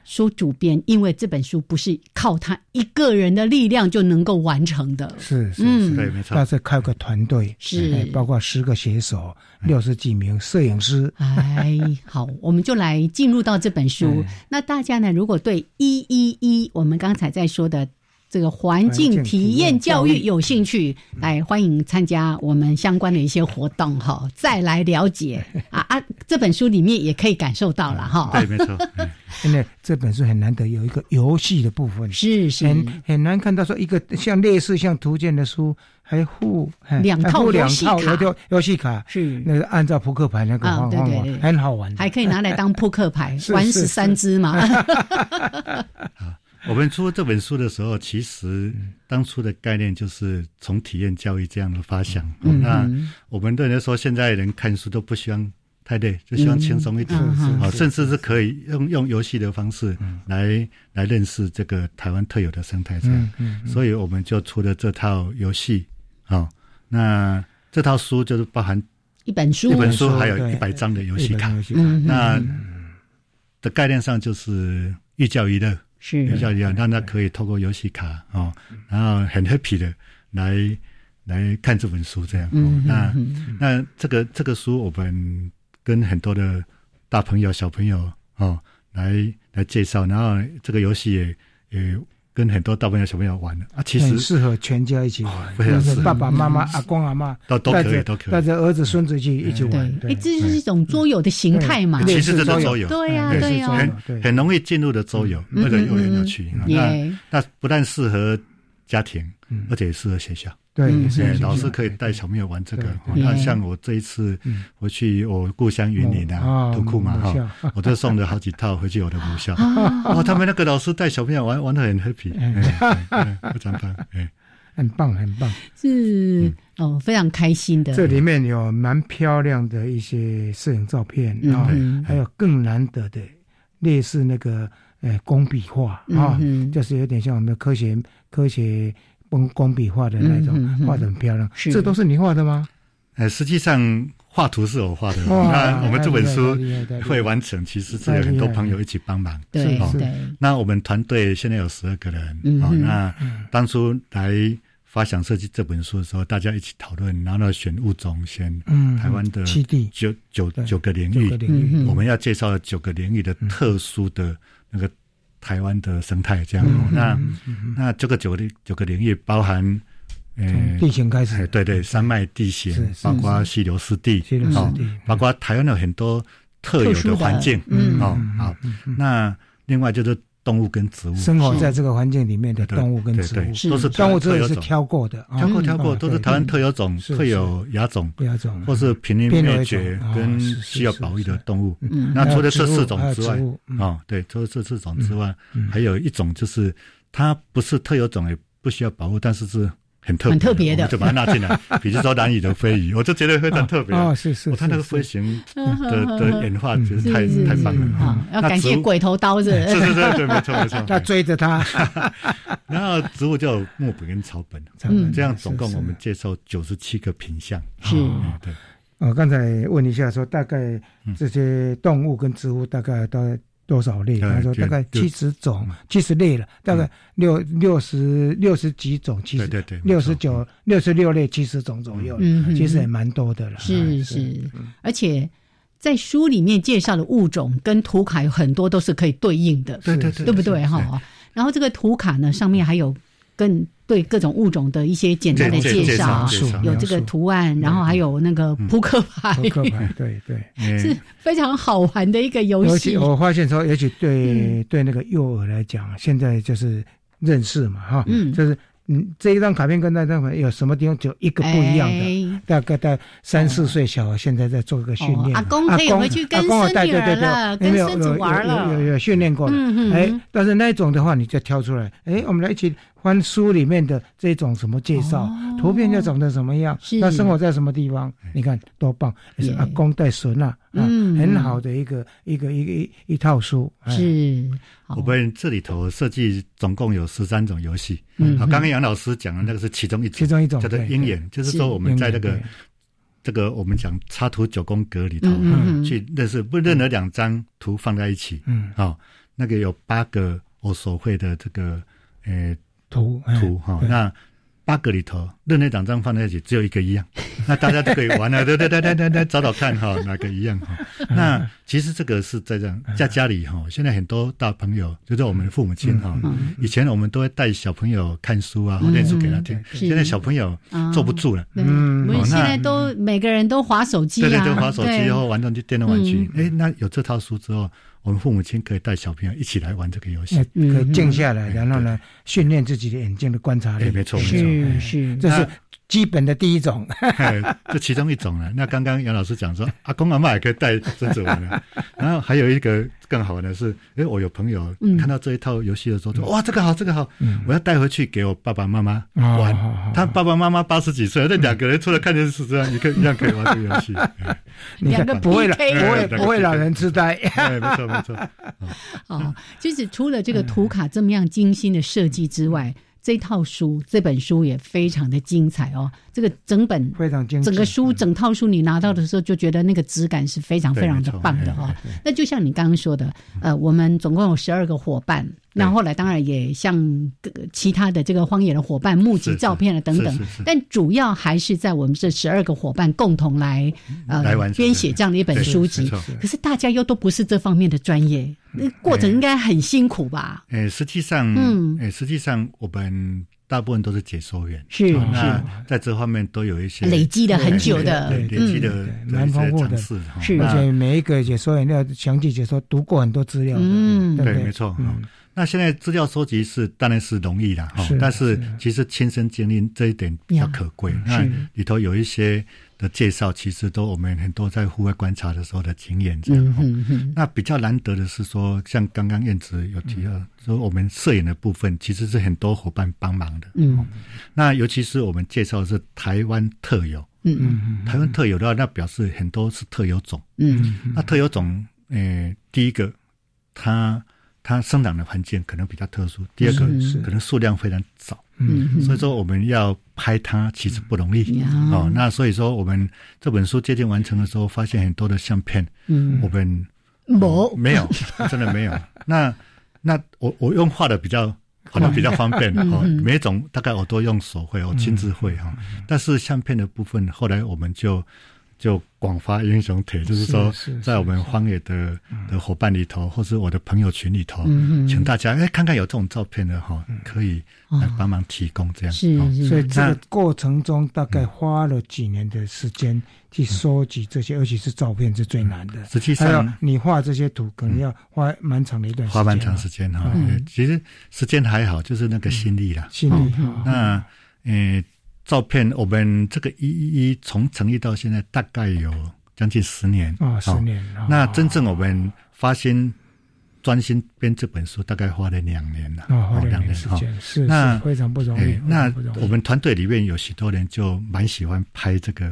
[SPEAKER 2] 书主编，因为这本书不是靠他一个人的力量就能够完成的，
[SPEAKER 3] 是是
[SPEAKER 4] 是，对，没错，
[SPEAKER 3] 他是靠个团队，
[SPEAKER 2] 是
[SPEAKER 3] 包括十个写手、六十几名摄影师。
[SPEAKER 2] 哎，好，我们就来进入到这本书。[LAUGHS] 那大家呢，如果对一一一我们刚才在说的。这个环境体验教育有兴趣，来欢迎参加我们相关的一些活动哈，再来了解。[LAUGHS] 啊啊！这本书里面也可以感受到了哈。
[SPEAKER 4] 对，没错。[LAUGHS]
[SPEAKER 3] 因为这本书很难得有一个游戏的部分，
[SPEAKER 2] 是是，
[SPEAKER 3] 很很难看到说一个像类似像图鉴的书还附
[SPEAKER 2] 两套
[SPEAKER 3] 两套游戏
[SPEAKER 2] 卡，是。
[SPEAKER 3] 那个按照扑克牌那个方法，很好玩，
[SPEAKER 2] 还可以拿来当扑克牌 [LAUGHS] 玩十三只嘛。[LAUGHS]
[SPEAKER 4] 我们出这本书的时候，其实当初的概念就是从体验教育这样的发想。那我们对人说，现在人看书都不希望太累，就希望轻松一点，好，甚至是可以用用游戏的方式来来认识这个台湾特有的生态。这样，所以我们就出了这套游戏。好，那这套书就是包含
[SPEAKER 2] 一本书，
[SPEAKER 4] 一本书还有一百张的游戏卡。那的概念上就是寓教于乐。
[SPEAKER 2] 是
[SPEAKER 4] 比较一样，让他可以透过游戏卡哦，然后很 happy 的来来看这本书，这样。嗯，那那这个这个书，我们跟很多的大朋友、小朋友哦来来介绍，然后这个游戏也也。跟很多大朋友小朋友玩的。啊，其实
[SPEAKER 3] 适合全家一起玩，爸爸妈妈、阿公阿妈
[SPEAKER 4] 都都可以，都可以。
[SPEAKER 3] 带着儿子孙子去一起玩。
[SPEAKER 2] 哎，这就是一种桌游的形态嘛。
[SPEAKER 4] 其实这是桌游，
[SPEAKER 2] 对呀，对呀，
[SPEAKER 4] 很很容易进入的桌游，那个有很有趣。那那不但适合家庭，而且也适合学校。
[SPEAKER 3] 对，
[SPEAKER 4] 老师可以带小朋友玩这个。那像我这一次回去我故乡云林啊，土库嘛哈，我就送了好几套回去我的母校。[LAUGHS] 哦，他们那个老师带小朋友玩玩的很 happy，不常看。[LAUGHS]
[SPEAKER 3] 很棒很棒，
[SPEAKER 2] 是哦，非常开心的。
[SPEAKER 3] 这里面有蛮漂亮的一些摄影照片啊，还有更难得的类似那个呃工笔画啊，就是有点像我们的科学科学工工笔画的那种，画的很漂亮。这都是你画的吗？
[SPEAKER 4] 呃，实际上。画图是我画的，那我们这本书会完成，其实是有很多朋友一起帮忙。
[SPEAKER 2] 对对，
[SPEAKER 4] 那我们团队现在有十二个人，哦，那当初来发想设计这本书的时候，大家一起讨论，然后选物种，选台湾的
[SPEAKER 3] 七地。
[SPEAKER 4] 九九九个领域，我们要介绍九个领域的特殊的那个台湾的生态，这样。那那这个九个九个领域包含。
[SPEAKER 3] 呃地形开始，
[SPEAKER 4] 对对，山脉地形，包括溪流湿地，
[SPEAKER 3] 溪流湿地，
[SPEAKER 4] 包括台湾有很多特有的环境，嗯，哦，好，那另外就是动物跟植物，
[SPEAKER 3] 生活在这个环境里面的动物跟植物，
[SPEAKER 4] 都是
[SPEAKER 3] 动物植物是挑过的，
[SPEAKER 4] 挑过挑过，都是台湾特有种、特有亚种、
[SPEAKER 3] 亚种，
[SPEAKER 4] 或是濒临灭绝跟需要保育的动物。那除了这四种之外，啊，对，除了这四种之外，还有一种就是它不是特有种，也不需要保护，但是是。很特
[SPEAKER 2] 很特别的，
[SPEAKER 4] 就把它纳进来。[LAUGHS] 比如说蓝蚁的飞鱼，我就觉得非常特别。
[SPEAKER 3] 哦，是是，
[SPEAKER 4] 我看那个飞行的的演化，觉得太太棒了。
[SPEAKER 2] 要感谢鬼头刀子。
[SPEAKER 4] 是是 [LAUGHS] 是，对，没错没错。[LAUGHS]
[SPEAKER 3] 他追着他，
[SPEAKER 4] 然后植物就有木本跟草本，这样总共我们介绍九十七个品相。
[SPEAKER 2] 是，
[SPEAKER 4] 对。
[SPEAKER 3] 我刚才问一下，说大概这些动物跟植物大概都。多少类？他说大概七十种，七十类了，大概六六十六十几种，七十六十九六十六类，七十种左右。嗯，其实也蛮多的了。
[SPEAKER 2] 是是，而且在书里面介绍的物种跟图卡有很多都是可以对应的，
[SPEAKER 4] 对对
[SPEAKER 2] 对，对不对哈？然后这个图卡呢，上面还有更。对各种物种的一些简单的介绍，有这个图案，然后还有那个扑克牌，
[SPEAKER 3] 扑克牌，对对，[LAUGHS]
[SPEAKER 2] 是非常好玩的一个游戏。
[SPEAKER 3] 我发现说，也许对对那个幼儿来讲，现在就是认识嘛，哈，嗯，就是。嗯，这一张卡片跟那张有什么地方就一个不一样的？大概在三四岁小孩现在在做一个训练。
[SPEAKER 2] 阿公可以回去跟孙女儿了，跟孙子玩了。
[SPEAKER 3] 有有有训练过的，哎，但是那种的话，你就挑出来，哎，我们来一起翻书里面的这种什么介绍，图片就长得什么样，他生活在什么地方？你看多棒！是阿公带孙啊，嗯，很好的一个一个一个一一套书
[SPEAKER 2] 是。
[SPEAKER 4] 我们这里头设计总共有十三种游戏。嗯，好，刚刚杨老师讲的那个是其中一种，
[SPEAKER 3] 其中一种
[SPEAKER 4] 叫做鹰眼，就是说我们在那个这个我们讲插图九宫格里头去认识，不任何两张图放在一起，嗯，好，那个有八个我所绘的这个呃
[SPEAKER 3] 图
[SPEAKER 4] 图哈，那。八个里头，任何两张放在一起，只有一个一样，[LAUGHS] 那大家都可以玩了。对对对对对对，找找看哈，哪个一样哈？那其实这个是在这样在家里哈。现在很多大朋友，就是我们的父母亲哈，以前我们都会带小朋友看书啊，念书给他听。现在小朋友坐不住了，
[SPEAKER 2] 嗯，我们现在都每个人都划手机，
[SPEAKER 4] 对对对，划手机然后玩动就电动玩具。哎，那有这套书之后。我们父母亲可以带小朋友一起来玩这个游戏，
[SPEAKER 3] 可以静下来，然后呢，训练自己的眼睛的观察力。
[SPEAKER 4] 没错，没
[SPEAKER 2] 错，是是，
[SPEAKER 3] 这是基本的第一种，
[SPEAKER 4] 这其中一种了。[LAUGHS] 那刚刚杨老师讲说，阿公阿妈也可以带孙子玩了，[LAUGHS] 然后还有一个。更好玩的是，哎，我有朋友看到这一套游戏的时候，说哇，这个好，这个好，我要带回去给我爸爸妈妈玩。他爸爸妈妈八十几岁，那两个人除了看电视之外，一个一样可以玩这个游戏。[LAUGHS]
[SPEAKER 2] 两个
[SPEAKER 3] 不会了，不会不会老人痴呆。
[SPEAKER 4] 没错没错。
[SPEAKER 2] 哦，就是除了这个图卡这么样精心的设计之外。这套书，这本书也非常的精彩哦。这个整本
[SPEAKER 3] 非常精，
[SPEAKER 2] 整个书整套书你拿到的时候，就觉得那个质感是非常非常的棒的哦。那就像你刚刚说的，呃，我们总共有十二个伙伴，那后来当然也像其他的这个荒野的伙伴募集照片了等等，但主要还是在我们这十二个伙伴共同来呃编写这样的一本书籍。可是大家又都不是这方面的专业。那过程应该很辛苦吧？
[SPEAKER 4] 诶，实际上，嗯，诶，实际上我们大部分都是解说员，
[SPEAKER 2] 是是，
[SPEAKER 4] 在这方面都有一些
[SPEAKER 2] 累积了很久的，
[SPEAKER 4] 累积的
[SPEAKER 3] 蛮丰富的，
[SPEAKER 4] 是，
[SPEAKER 2] 而
[SPEAKER 3] 且每一个解说员要详细解说，读过很多资料，
[SPEAKER 4] 嗯，对，没错。那现在资料收集是当然是容易了哈，但是其实亲身经历这一点比较可贵。那里头有一些的介绍，其实都我们很多在户外观察的时候的经验这样。那比较难得的是说，像刚刚燕子有提到说，我们摄影的部分其实是很多伙伴帮忙的。嗯，那尤其是我们介绍的是台湾特有。嗯嗯，台湾特有的话，那表示很多是特有种。嗯，那特有种，诶，第一个，它它生长的环境可能比较特殊；第二个，可能数量非常少。嗯，所以说我们要拍它其实不容易。哦，那所以说我们这本书接近完成的时候，发现很多的相片，嗯，我们
[SPEAKER 2] 没
[SPEAKER 4] 没有，[LAUGHS] 真的没有。那那我我用画的比较。可能比较方便哈，每种大概我都用手绘，我亲自绘哈。但是相片的部分，后来我们就就广发英雄帖，就是说在我们荒野的的伙伴里头，或是我的朋友群里头，请大家哎看看有这种照片的哈，可以来帮忙提供这样。
[SPEAKER 2] 是，
[SPEAKER 3] 所以这个过程中大概花了几年的时间。去收集这些，而且是照片是最难的。
[SPEAKER 4] 实际上，
[SPEAKER 3] 你画这些图可能要花蛮长的一段，
[SPEAKER 4] 花蛮长时间哈。其实时间还好，就是那个心力啦。
[SPEAKER 3] 心力。
[SPEAKER 4] 那呃，照片我们这个一一一从成立到现在大概有将近十年
[SPEAKER 3] 啊，十年。
[SPEAKER 4] 那真正我们发现。专心编这本书，大概花了两年了，
[SPEAKER 3] 哦，两年时间是那非常不容易。
[SPEAKER 4] 那我们团队里面有许多人就蛮喜欢拍这个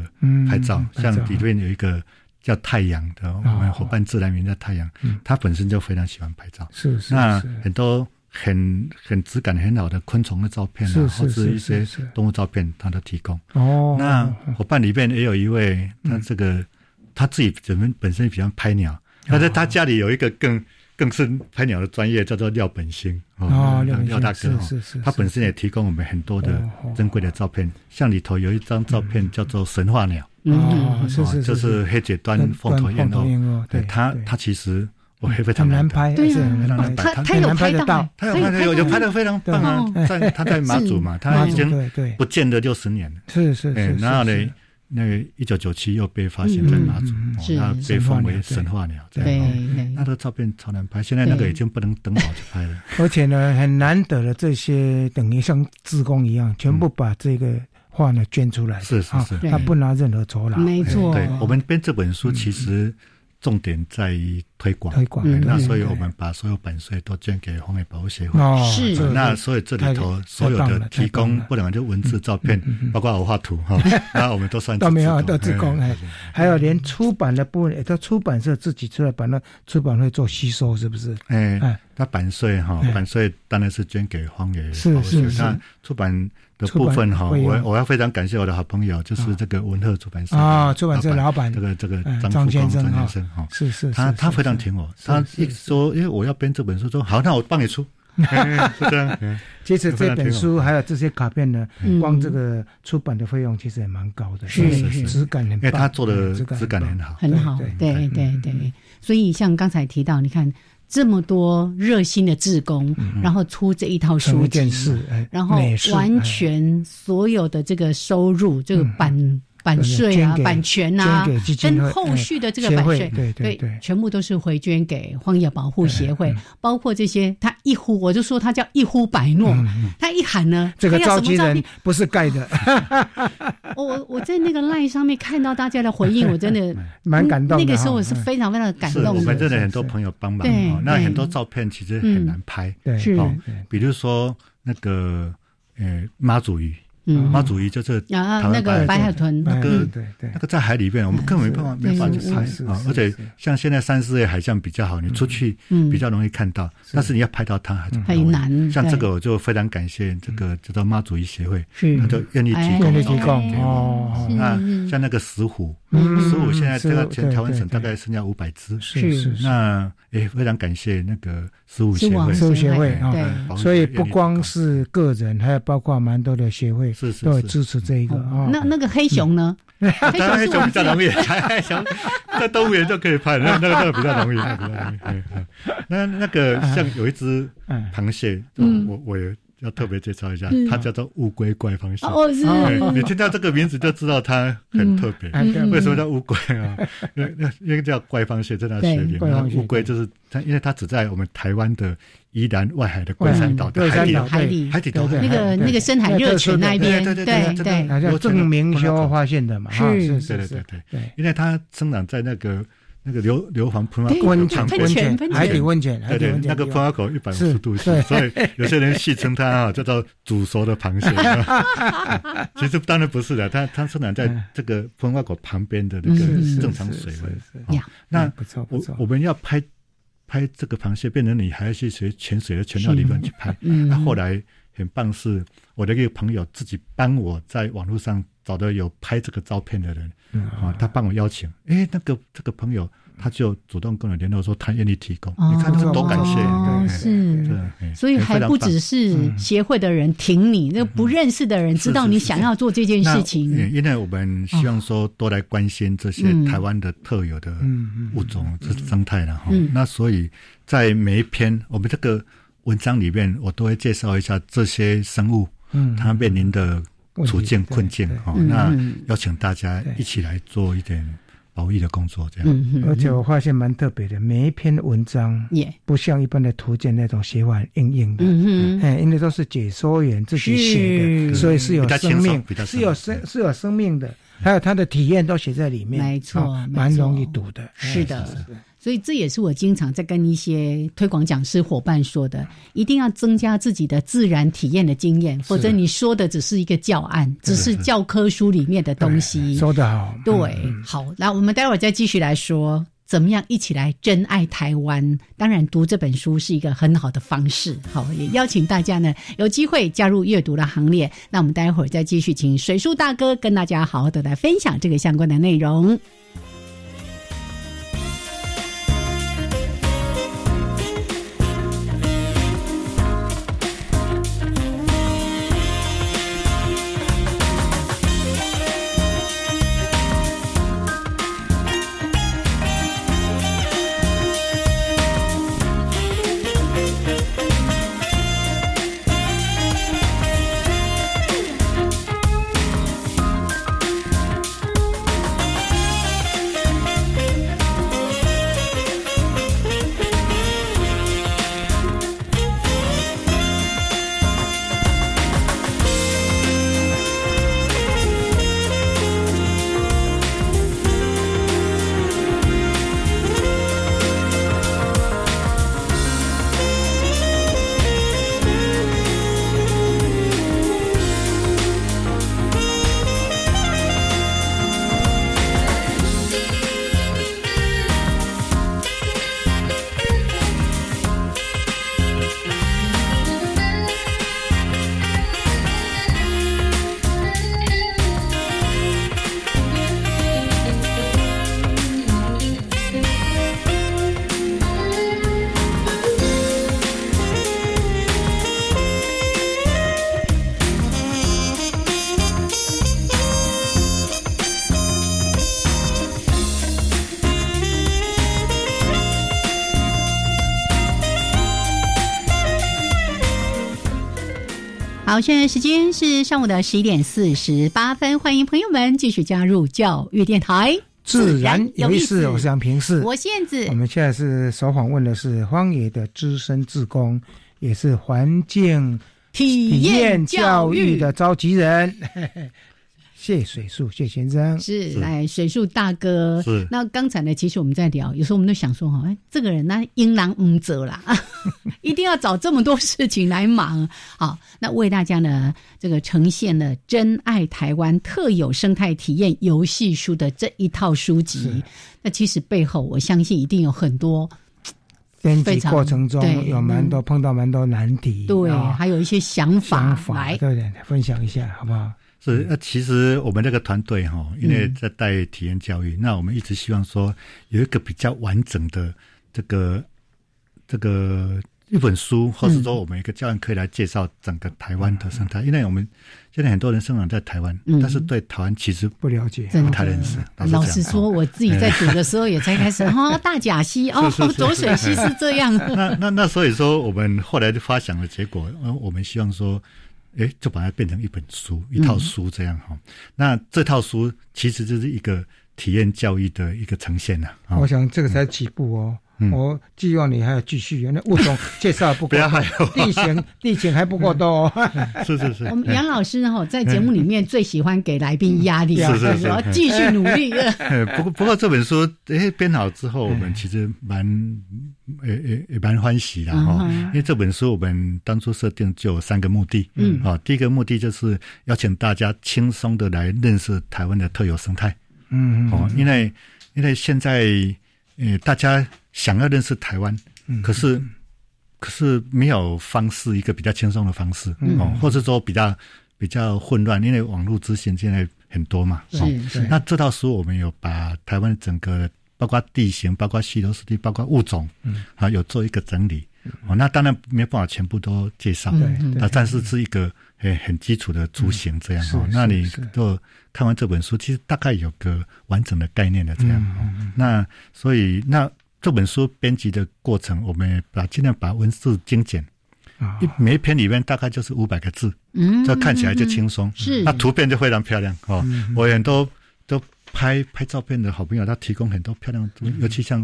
[SPEAKER 4] 拍照，像里面有一个叫太阳的，我们伙伴自然名叫太阳，他本身就非常喜欢拍照。
[SPEAKER 3] 是是。
[SPEAKER 4] 那很多很很质感很好的昆虫的照片啊，或者一些动物照片，他都提供。哦。那伙伴里面也有一位，他这个他自己本身本身比较拍鸟，他在他家里有一个更。更是拍鸟的专业，叫做廖本兴
[SPEAKER 3] 哦，
[SPEAKER 4] 廖大哥
[SPEAKER 3] 是是是，
[SPEAKER 4] 他本身也提供我们很多的珍贵的照片，像里头有一张照片叫做神话鸟
[SPEAKER 3] 哦，是是是，
[SPEAKER 4] 就是黑嘴端凤头燕鸥，对他他其实我非常
[SPEAKER 3] 难拍，
[SPEAKER 2] 对
[SPEAKER 3] 啊，
[SPEAKER 2] 他他有拍到，
[SPEAKER 4] 他有拍有有拍的非常棒啊，在他在马祖嘛，他已经不见得六十年了，
[SPEAKER 3] 是是是，
[SPEAKER 4] 然后呢。那个一九九七又被发现在马祖，那被封为神话鸟，这样。那个照片超难拍，现在那个已经不能登岛去拍了。
[SPEAKER 3] 而且呢，很难得的这些，等于像自工一样，全部把这个画呢捐出来。
[SPEAKER 4] 是是是，
[SPEAKER 3] 他不拿任何酬劳。
[SPEAKER 2] 没错，
[SPEAKER 4] 对我们编这本书其实。重点在于推广，
[SPEAKER 3] 推广。
[SPEAKER 4] 那所以我们把所有版税都捐给荒野保护协会。
[SPEAKER 2] 是，
[SPEAKER 4] 那所以这里头所有的提供，不能就文字、照片，包括我画图哈，[LAUGHS] 那我们都算
[SPEAKER 3] 都没有都自供。哎，还有连出版的部分，都出版社自己出来把那出版会做吸收，是不是？
[SPEAKER 4] 哎，那版税哈，版税当然是捐给荒野保护协会。那出版。的部分哈，我我要非常感谢我的好朋友，就是这个文鹤出版社
[SPEAKER 3] 啊，出版社老板
[SPEAKER 4] 这个这个张先生张先生哈，
[SPEAKER 3] 是是，
[SPEAKER 4] 他他非常挺我，他一直说，因为我要编这本书，说好，那我帮你出，[LAUGHS] 是这样。[LAUGHS]
[SPEAKER 3] 其实这本书还有这些卡片呢，光这个出版的费用其实也蛮高的，
[SPEAKER 2] 是是
[SPEAKER 3] 质感很，因
[SPEAKER 4] 为他做的质感很好，
[SPEAKER 2] 很好，对对对。所以像刚才提到，你看。这么多热心的志工，然后出这一套书籍，然后完全所有的这个收入，这个版。版税啊，版权啊，跟后续的这个版税，
[SPEAKER 3] 对对对，
[SPEAKER 2] 全部都是回捐给荒野保护协会。包括这些，他一呼我就说他叫一呼百诺，他一喊呢，
[SPEAKER 3] 这个召集人不是盖的。[LAUGHS]
[SPEAKER 2] 我我在那个 line 上面看到大家的回应，[LAUGHS] 我真的
[SPEAKER 3] 蛮感动。
[SPEAKER 2] 那个时候我是非常非常的感动。
[SPEAKER 4] 我们真的很多朋友帮忙，那很多照片其实很难拍，
[SPEAKER 3] 是，
[SPEAKER 4] 比如说那个呃妈祖鱼。妈祖鱼就是
[SPEAKER 2] 啊，那个白海豚，
[SPEAKER 4] 那个
[SPEAKER 3] 对对，
[SPEAKER 4] 那个在海里面，我们根本没办法没法去拍啊。而且像现在三四月海象比较好，你出去比较容易看到，但是你要拍到它还是
[SPEAKER 2] 很难。
[SPEAKER 4] 像这个我就非常感谢这个叫做妈祖鱼协会，他就愿意提供。
[SPEAKER 3] 提供。哦。
[SPEAKER 4] 那像那个石虎，石虎现在这个全台湾省大概剩下五百只，
[SPEAKER 3] 是是。
[SPEAKER 4] 那也非常感谢那个十五协会，
[SPEAKER 3] 十五协会啊。所以不光是个人，还有包括蛮多的协会。
[SPEAKER 4] 是是
[SPEAKER 3] 都会支持这一个啊。
[SPEAKER 2] 那那个黑熊呢？
[SPEAKER 4] 黑熊比较容易，黑熊在动物园就可以拍，那那个那个比较容易，那比较容易。那那个像有一只螃蟹，我我也要特别介绍一下，它叫做乌龟怪方蟹。
[SPEAKER 2] 哦，是。
[SPEAKER 4] 你听到这个名字就知道它很特别。为什么叫乌龟啊？因为因为叫怪方蟹，在那学里面，乌龟就是它，因为它只在我们台湾的宜兰外海的龟山岛的海底
[SPEAKER 2] 海底
[SPEAKER 4] 海底
[SPEAKER 2] 那个那个深海热泉那边，对对对对，
[SPEAKER 3] 有证明修发现的嘛？
[SPEAKER 2] 是
[SPEAKER 4] 是是是对，因为它生长在那个。那个硫硫磺喷
[SPEAKER 3] 发温泉温泉海底温泉，
[SPEAKER 4] 对对，那个喷发口一百五十度所以有些人戏称它啊叫做煮熟的螃蟹。[LAUGHS] 其实当然不是的，它它生长在这个喷发口旁边的那个正常水温。那
[SPEAKER 3] 不错
[SPEAKER 4] 不错，我们要拍拍这个螃蟹，变成你还要去学潜水的潜到里面去拍。那后来很棒是，我的一个朋友自己帮我在网络上找到有拍这个照片的人。啊，他帮我邀请，哎，那个这个朋友他就主动跟我联络说，他愿意提供。你看，多感谢，
[SPEAKER 2] 是，所以还不只是协会的人挺你，那不认识的人知道你想要做这件事情。
[SPEAKER 4] 因为我们希望说多来关心这些台湾的特有的物种、这生态了哈。那所以在每一篇我们这个文章里面，我都会介绍一下这些生物，嗯，它面临的。处境困境哦，那邀请大家一起来做一点保育的工作，这样。
[SPEAKER 3] 而且我发现蛮特别的，每一篇文章也。不像一般的图鉴那种写法硬硬的，哎，因为都是解说员自己写的，所以是有生命，是有生是有生命的，还有他的体验都写在里面，
[SPEAKER 2] 没错，
[SPEAKER 3] 蛮容易读的。
[SPEAKER 2] 是的。所以这也是我经常在跟一些推广讲师伙伴说的，一定要增加自己的自然体验的经验，否则你说的只是一个教案，只是教科书里面的东西。
[SPEAKER 3] 说得好，
[SPEAKER 2] 对，好，那我们待会儿再继续来说，怎么样一起来珍爱台湾？当然，读这本书是一个很好的方式。好，也邀请大家呢有机会加入阅读的行列。那我们待会儿再继续请水树大哥跟大家好好的来分享这个相关的内容。好，现在时间是上午的十一点四十八分，欢迎朋友们继续加入教育电台，
[SPEAKER 3] 自然有意思。我是杨平是，
[SPEAKER 2] 我现子。
[SPEAKER 3] 我们现在是首访问的是荒野的资深志工，也是环境
[SPEAKER 2] 体验教育
[SPEAKER 3] 的召集人。谢水树，谢先生
[SPEAKER 2] 是来水树大哥。
[SPEAKER 4] 是
[SPEAKER 2] 那刚才呢，其实我们在聊，有时候我们都想说哈，哎，这个人那应当唔责啦，[LAUGHS] 一定要找这么多事情来忙。好，那为大家呢，这个呈现了《真爱台湾特有生态体验游戏书》的这一套书籍。那其实背后，我相信一定有很多
[SPEAKER 3] 编辑过程中有蛮多碰到蛮多难题，
[SPEAKER 2] 对，还有一些想法来
[SPEAKER 3] 对对，分享一下好不好？
[SPEAKER 4] 是，那其实我们这个团队哈，因为在带体验教育，那我们一直希望说有一个比较完整的这个这个一本书，或是说我们一个教案可以来介绍整个台湾的生态，因为我们现在很多人生长在台湾，但是对台湾其实
[SPEAKER 3] 不了解，
[SPEAKER 4] 不太认识。
[SPEAKER 2] 老实说，我自己在读的时候也才开始 [LAUGHS] 哦，大甲溪哦，浊水溪是这样。[LAUGHS]
[SPEAKER 4] 那 [LAUGHS] 那那所以说，我们后来就发想的结果，呃，我们希望说，哎，就把它变成一本书，一套书这样哈。那这套书其实就是一个体验教育的一个呈现呐。
[SPEAKER 3] 我想这个才起步哦。我寄望你还要继续，那物种介绍不够，[LAUGHS] 地形地形还不够多。[LAUGHS]
[SPEAKER 4] 是是是。
[SPEAKER 2] 我们杨老师哈在节目里面最喜欢给来宾压力，
[SPEAKER 4] 是是是，要
[SPEAKER 2] 继续努力。
[SPEAKER 4] 不过不过这本书哎编好之后，我们其实蛮也也也蛮欢喜的哈，因为这本书我们当初设定就有三个目的，嗯。啊，第一个目的就是邀请大家轻松的来认识台湾的特有生态，嗯哦，因为因为现在呃大家。想要认识台湾，可是可是没有方式，一个比较轻松的方式哦，或者说比较比较混乱，因为网络资讯现在很多嘛。是，那这套书我们有把台湾整个包括地形、包括溪流湿地、包括物种，啊，有做一个整理。哦，那当然没办法全部都介绍，啊，但是是一个很很基础的雏形这样。哦，那你就看完这本书，其实大概有个完整的概念的这样。那所以那。这本书编辑的过程，我们把尽量把文字精简，一每一篇里面大概就是五百个字，嗯，这看起来就轻松，
[SPEAKER 2] 是
[SPEAKER 4] 那图片就非常漂亮哦。我很多都拍拍照片的好朋友，他提供很多漂亮，尤其像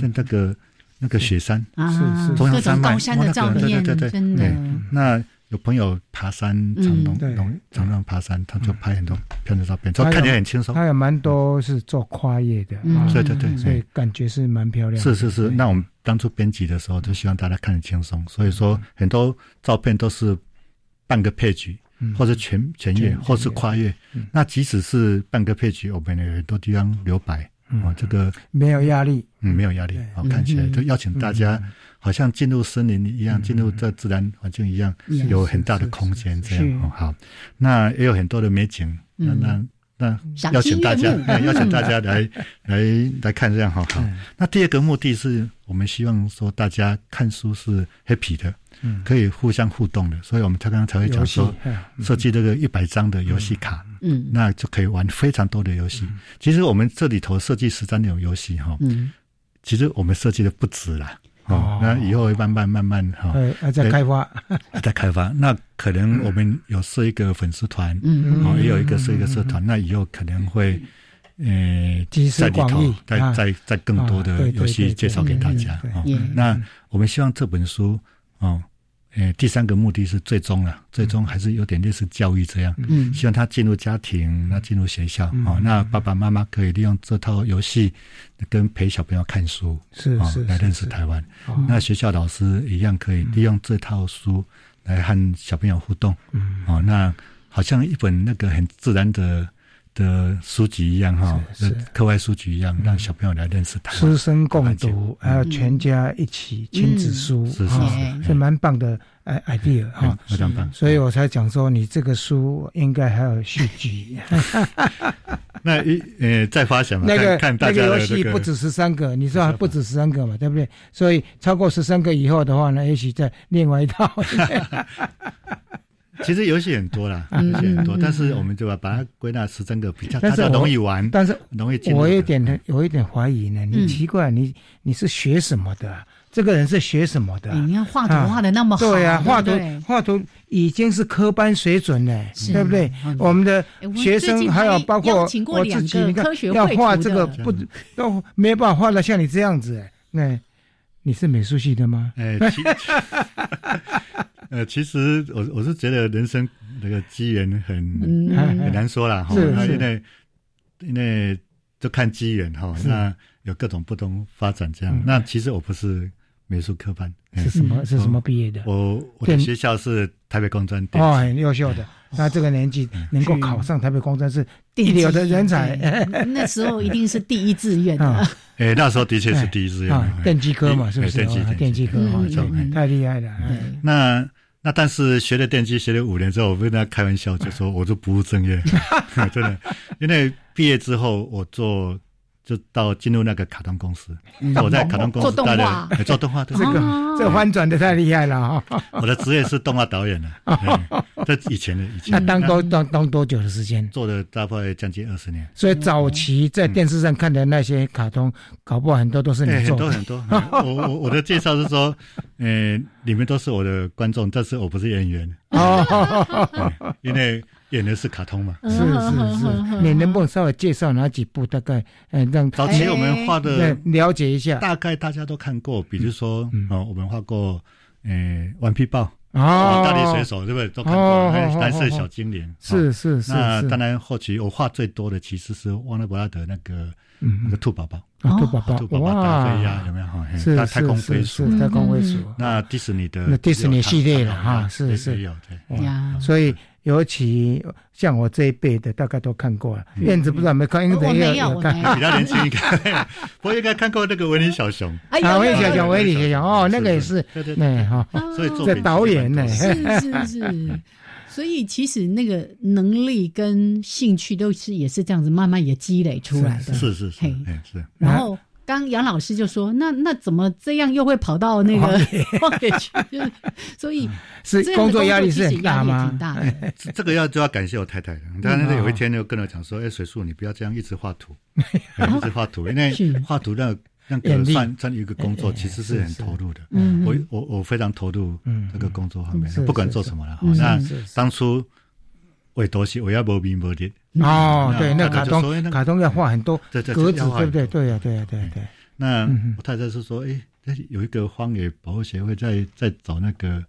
[SPEAKER 4] 像那个那个雪山
[SPEAKER 2] 是，
[SPEAKER 4] 是中央山脉，
[SPEAKER 2] 的照片，
[SPEAKER 4] 对对对
[SPEAKER 2] 对，
[SPEAKER 4] 那。有朋友爬山，常常常常爬山，他就拍很多漂亮照片，就看起来很轻松。
[SPEAKER 3] 他有蛮多是做跨越的，
[SPEAKER 4] 对对对，
[SPEAKER 3] 所以感觉是蛮漂亮。
[SPEAKER 4] 是是是，那我们当初编辑的时候，就希望大家看得轻松，所以说很多照片都是半个配局，或者全全页，或是跨越。那即使是半个配局，我们有很多地方留白。哦，这个
[SPEAKER 3] 没有压力，
[SPEAKER 4] 嗯，没有压力。哦，看起来就邀请大家，好像进入森林一样，进入这自然环境一样，有很大的空间。这样哦，好，那也有很多的美景。那那那邀请大家，邀请大家来 [LAUGHS] 来来看这样哈。好，那第二个目的是我们希望说大家看书是 happy 的。嗯，可以互相互动的，所以我们才刚刚才会讲说，设计这个一百张的游戏卡，嗯，那就可以玩非常多的游戏。其实我们这里头设计十三种游戏哈，嗯，其实我们设计的不止啦，哦，那以后会慢慢慢慢哈，
[SPEAKER 3] 还在开发，[LAUGHS]
[SPEAKER 4] 在开发。那可能我们有设一个粉丝团，嗯，哦，也有一个设一个社团，那以后可能会，呃，在里头再再再更多的游戏介绍给大家啊。那我们希望这本书。哦，诶，第三个目的是最终了，最终还是有点类似教育这样，嗯，希望他进入家庭，那进入学校，哦，那爸爸妈妈可以利用这套游戏，跟陪小朋友看书，
[SPEAKER 3] 是是，
[SPEAKER 4] 来认识台湾。那学校老师一样可以利用这套书来和小朋友互动，嗯，哦，那好像一本那个很自然的。的书籍一样哈，课外书籍一样，让小朋友来认识台湾。
[SPEAKER 3] 师生共读，还有全家一起亲子书，
[SPEAKER 4] 是是
[SPEAKER 3] 是蛮棒的 idea 哈，
[SPEAKER 4] 非常棒。
[SPEAKER 3] 所以我才讲说，你这个书应该还有续集。[LAUGHS]
[SPEAKER 4] 那一呃，再发想
[SPEAKER 3] 那个
[SPEAKER 4] 那个
[SPEAKER 3] 游戏不止十三个，你说不止十三个嘛，对不对？所以超过十三个以后的话呢，也许再另外一套。[LAUGHS] [LAUGHS] [LAUGHS]
[SPEAKER 4] 其实游戏很多啦，游戏很多，但是我们就要把它归纳十三个比较大家容易玩，
[SPEAKER 3] 但是
[SPEAKER 4] 容易。
[SPEAKER 3] 我有点有一点怀疑呢，你奇怪，你你是学什么的？这个人是学什么的？
[SPEAKER 2] 你看画图画的那么好，
[SPEAKER 3] 对呀，画图画图已经是科班水准了，对不对？我们的学生还有包括我自己，你看要画这个不都没办法画的像你这样子，那你是美术系的吗？
[SPEAKER 4] 哎。[LAUGHS] 呃，其实我我是觉得人生那个机缘很很难说啦，哈。那因为因为就看机缘哈，那有各种不同发展这样。那其实我不是美术科班，
[SPEAKER 3] 是什么是什么毕业的？
[SPEAKER 4] 我我的学校是台北工专。
[SPEAKER 3] 哦，很优秀的。那这个年纪能够考上台北工专是一流的人才。[LAUGHS]
[SPEAKER 2] 那时候一定是第一志愿的。[LAUGHS]
[SPEAKER 4] 哎，那时候的确是第一志愿。
[SPEAKER 3] 电机科嘛，是不是？
[SPEAKER 4] 电机
[SPEAKER 3] 电机科啊，太厉害了。
[SPEAKER 4] 那。那但是学了电机学了五年之后，我跟他开玩笑就说，我就不务正业，[LAUGHS] [LAUGHS] 真的，因为毕业之后我做就到进入那个卡通公司，我在卡通公司
[SPEAKER 2] 做动画，
[SPEAKER 4] 做动画，
[SPEAKER 3] 这个这翻转的太厉害了哈！[LAUGHS]
[SPEAKER 4] 我的职业是动画导演了，[LAUGHS] 这以前的以前。
[SPEAKER 3] 那当多当当多久的时间？
[SPEAKER 4] 做了大概将近二十年。
[SPEAKER 3] 所以早期在电视上看的那些卡通，搞不好很多都是你做
[SPEAKER 4] 的。很多很多。[LAUGHS] 我我我的介绍是说，呃，里面都是我的观众，但是我不是演员。哦，因为。演的是卡通嘛？
[SPEAKER 3] 是是是，你能不能稍微介绍哪几部？大概嗯，让
[SPEAKER 4] 早期我们画的
[SPEAKER 3] 了解一下。
[SPEAKER 4] 大概大家都看过，比如说啊，我们画过呃《顽皮豹》啊，《大力水手》对不对？都看过。蓝色小精灵
[SPEAKER 3] 是是是。
[SPEAKER 4] 那当然，后期我画最多的其实是旺勒伯拉德那个那个兔宝宝，
[SPEAKER 3] 兔宝宝，
[SPEAKER 4] 兔宝宝大飞呀，有没有？
[SPEAKER 3] 是
[SPEAKER 4] 太空飞鼠，
[SPEAKER 3] 太空飞鼠。
[SPEAKER 4] 那迪士尼的
[SPEAKER 3] 那迪士尼系列了哈，是是
[SPEAKER 4] 有对
[SPEAKER 3] 呀，所以。尤其像我这一辈的，大概都看过了。燕子不知道没看，应该
[SPEAKER 2] 没有看。
[SPEAKER 4] 比较年轻一点，我应该看过那个维尼小熊。[LAUGHS]
[SPEAKER 3] 啊，维尼小熊，维尼小熊，哦，那个也是，
[SPEAKER 4] 对对对，
[SPEAKER 3] 哈。
[SPEAKER 4] 所以做
[SPEAKER 3] 导演呢，
[SPEAKER 2] 是是是。所以其实那个能力跟兴趣都是也是这样子，慢慢也积累出来的。
[SPEAKER 4] 是是是，是。
[SPEAKER 2] 然后。刚杨老师就说：“那那怎么这样又会跑到那个荒野 [LAUGHS] 去？[LAUGHS] 所以
[SPEAKER 3] 是工作压力是
[SPEAKER 2] 很
[SPEAKER 3] 大吗？
[SPEAKER 2] 挺大的。
[SPEAKER 4] 这个要就要感谢我太太了。她那有一天就跟我讲说：‘哎，水树，你不要这样一直画图，[LAUGHS] 一直画图，因为画图那那个算算一个工作，其实是很投入的。我我我非常投入这个工作方面，不管做什么了。那当初委托是我要无名无利。”
[SPEAKER 3] 哦，对，那卡通卡通要画很多格子，对不对？对呀，对呀，对对。
[SPEAKER 4] 那我太太是说，哎，有一个荒野保护协会在在找那个，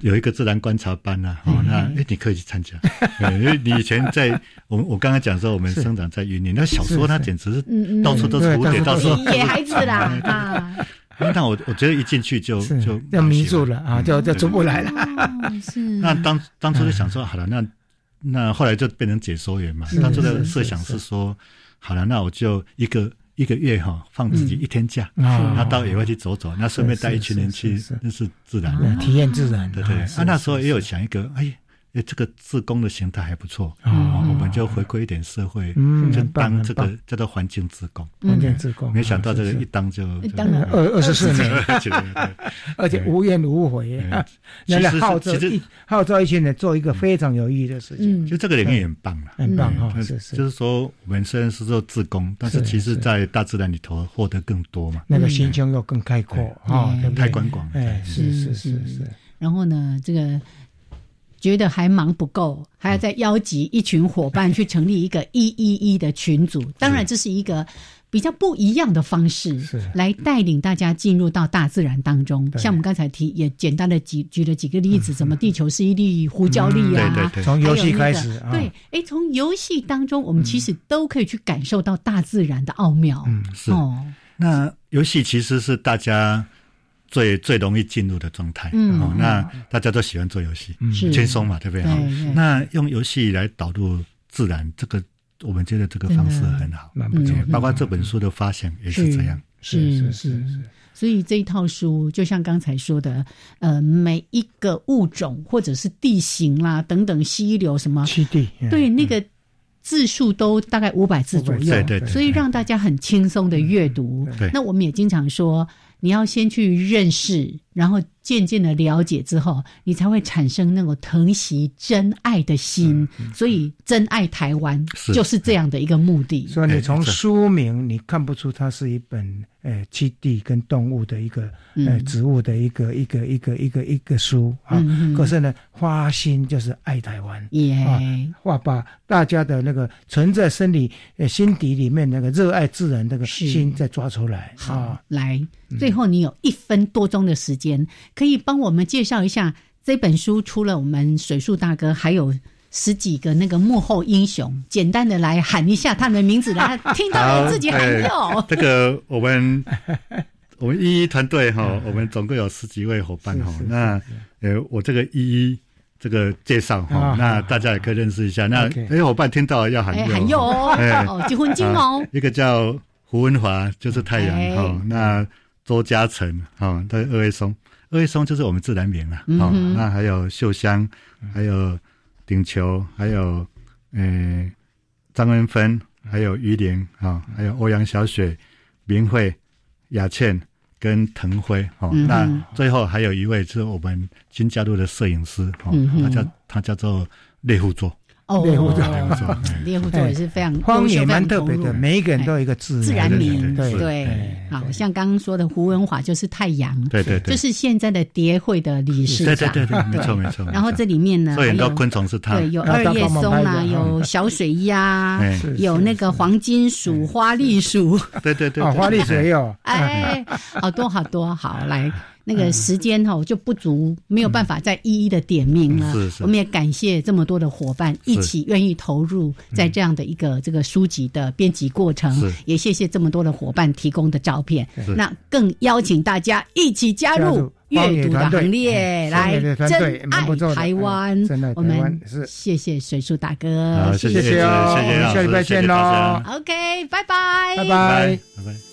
[SPEAKER 4] 有一个自然观察班呐，哦，那哎，你可以去参加。[LAUGHS] 因为你以前在我我刚刚讲说，我们生长在云林，那小时候那简直是到处都是蝴蝶，到处
[SPEAKER 2] 野孩子啦 [LAUGHS]
[SPEAKER 4] 啊。那我我觉得一进去就就
[SPEAKER 3] 要迷住了啊，就就出不来了。
[SPEAKER 2] 是。
[SPEAKER 4] 那当当初就想说，好了，那。那后来就变成解说员嘛。当初的设想是说，好了，那我就一个一个月哈，放自己一天假，那到野外去走走，那顺便带一群人去认识自然，
[SPEAKER 3] 体验自然，
[SPEAKER 4] 对对。啊，那时候也有想一个，哎。哎，这个自工的形态还不错，啊我们就回馈一点社会，就当这个叫做环境自工。
[SPEAKER 3] 环境自工，
[SPEAKER 4] 没想到这个一当就
[SPEAKER 2] 当了
[SPEAKER 3] 二二十四年，而且无怨无悔。
[SPEAKER 4] 其实
[SPEAKER 3] 号召一号召一群人做一个非常有意义的事情，
[SPEAKER 4] 就这个领域很棒了，
[SPEAKER 3] 很棒哈。是
[SPEAKER 4] 是，就是说我们虽然是做自工，但是其实在大自然里头获得更多嘛，
[SPEAKER 3] 那个心胸又更开阔啊，
[SPEAKER 4] 太宽广。
[SPEAKER 3] 哎，是是是是。
[SPEAKER 2] 然后呢，这个。觉得还忙不够，还要再邀集一群伙伴去成立一个一一一的群组。当然，这是一个比较不一样的方式，来带领大家进入到大自然当中。像我们刚才提，也简单的举举了几个例子，什么地球是一粒胡椒粒
[SPEAKER 4] 啊，
[SPEAKER 3] 从游戏开始。
[SPEAKER 2] 对，哎，从游戏当中，我们其实都可以去感受到大自然的奥妙。
[SPEAKER 4] 嗯，是。那游戏其实是大家。最最容易进入的状态，哦，那大家都喜欢做游戏，轻松嘛，对不对？那用游戏来导入自然，这个我们觉得这个方式很好，
[SPEAKER 3] 蛮不错。
[SPEAKER 4] 包括这本书的发现也是这样，
[SPEAKER 2] 是是是。所以这一套书，就像刚才说的，呃，每一个物种或者是地形啦等等，溪流什么，对那个字数都大概五百字左右，
[SPEAKER 4] 对对。
[SPEAKER 2] 所以让大家很轻松的阅读。那我们也经常说。你要先去认识，然后。渐渐的了解之后，你才会产生那种疼惜真爱的心。所以，真爱台湾就是这样的一个目的。
[SPEAKER 3] 所以，你从书名你看不出它是一本呃基地跟动物的一个呃植物的一个一个一个一个一个书啊。可是呢，花心就是爱台湾，啊，话把大家的那个存在心里呃心底里面那个热爱自然那个心再抓出来。
[SPEAKER 2] 好，来，最后你有一分多钟的时间。可以帮我们介绍一下这本书，除了我们水树大哥，还有十几个那个幕后英雄，简单的来喊一下他们的名字，来 [LAUGHS] 听到自己喊哟。
[SPEAKER 4] 这个我们我们一一团队哈，我们总共有十几位伙伴哈。那呃，我这个一一这个介绍哈，那大家也可以认识一下。那哎，伙伴听到要喊
[SPEAKER 2] 喊哟哦，结婚金哦。
[SPEAKER 4] 一个叫胡文华，就是太阳哈。那周嘉诚哈，他二位松。二位松就是我们自然名了，哦，那还有秀香，还有顶球，还有呃张恩芬，还有于玲啊，还有欧阳小雪、明慧、雅倩跟腾辉哦。那最后还有一位是我们新加入的摄影师哦，他叫他叫做猎户座。
[SPEAKER 2] 哦，
[SPEAKER 3] 猎户座，
[SPEAKER 2] 猎户座也是非常
[SPEAKER 3] 荒野蛮特别的，每一个人都有一个自
[SPEAKER 2] 自然名，
[SPEAKER 3] 对
[SPEAKER 2] 对。好像刚刚说的胡文华就是太阳，
[SPEAKER 4] 对对对，
[SPEAKER 2] 就是现在的蝶会的理事
[SPEAKER 4] 长，对对对对，没错没错。
[SPEAKER 2] 然后这里面呢，
[SPEAKER 4] 很多昆虫是他，
[SPEAKER 2] 对，有二叶松啦，有小水鸭，有那个黄金鼠、花栗鼠，
[SPEAKER 4] 对对对，
[SPEAKER 3] 花栗鼠也有，
[SPEAKER 2] 哎，好多好多，好来。那个时间哈就不足，没有办法再一一的点名了。
[SPEAKER 4] 是是，
[SPEAKER 2] 我们也感谢这么多的伙伴一起愿意投入在这样的一个这个书籍的编辑过程。也谢谢这么多的伙伴提供的照片。那更邀请大家一起加入阅读的行列，来真爱台湾。我们谢谢水树大哥，
[SPEAKER 4] 谢谢
[SPEAKER 3] 哦，下礼拜见喽。
[SPEAKER 2] OK，拜拜，
[SPEAKER 3] 拜拜，
[SPEAKER 4] 拜拜。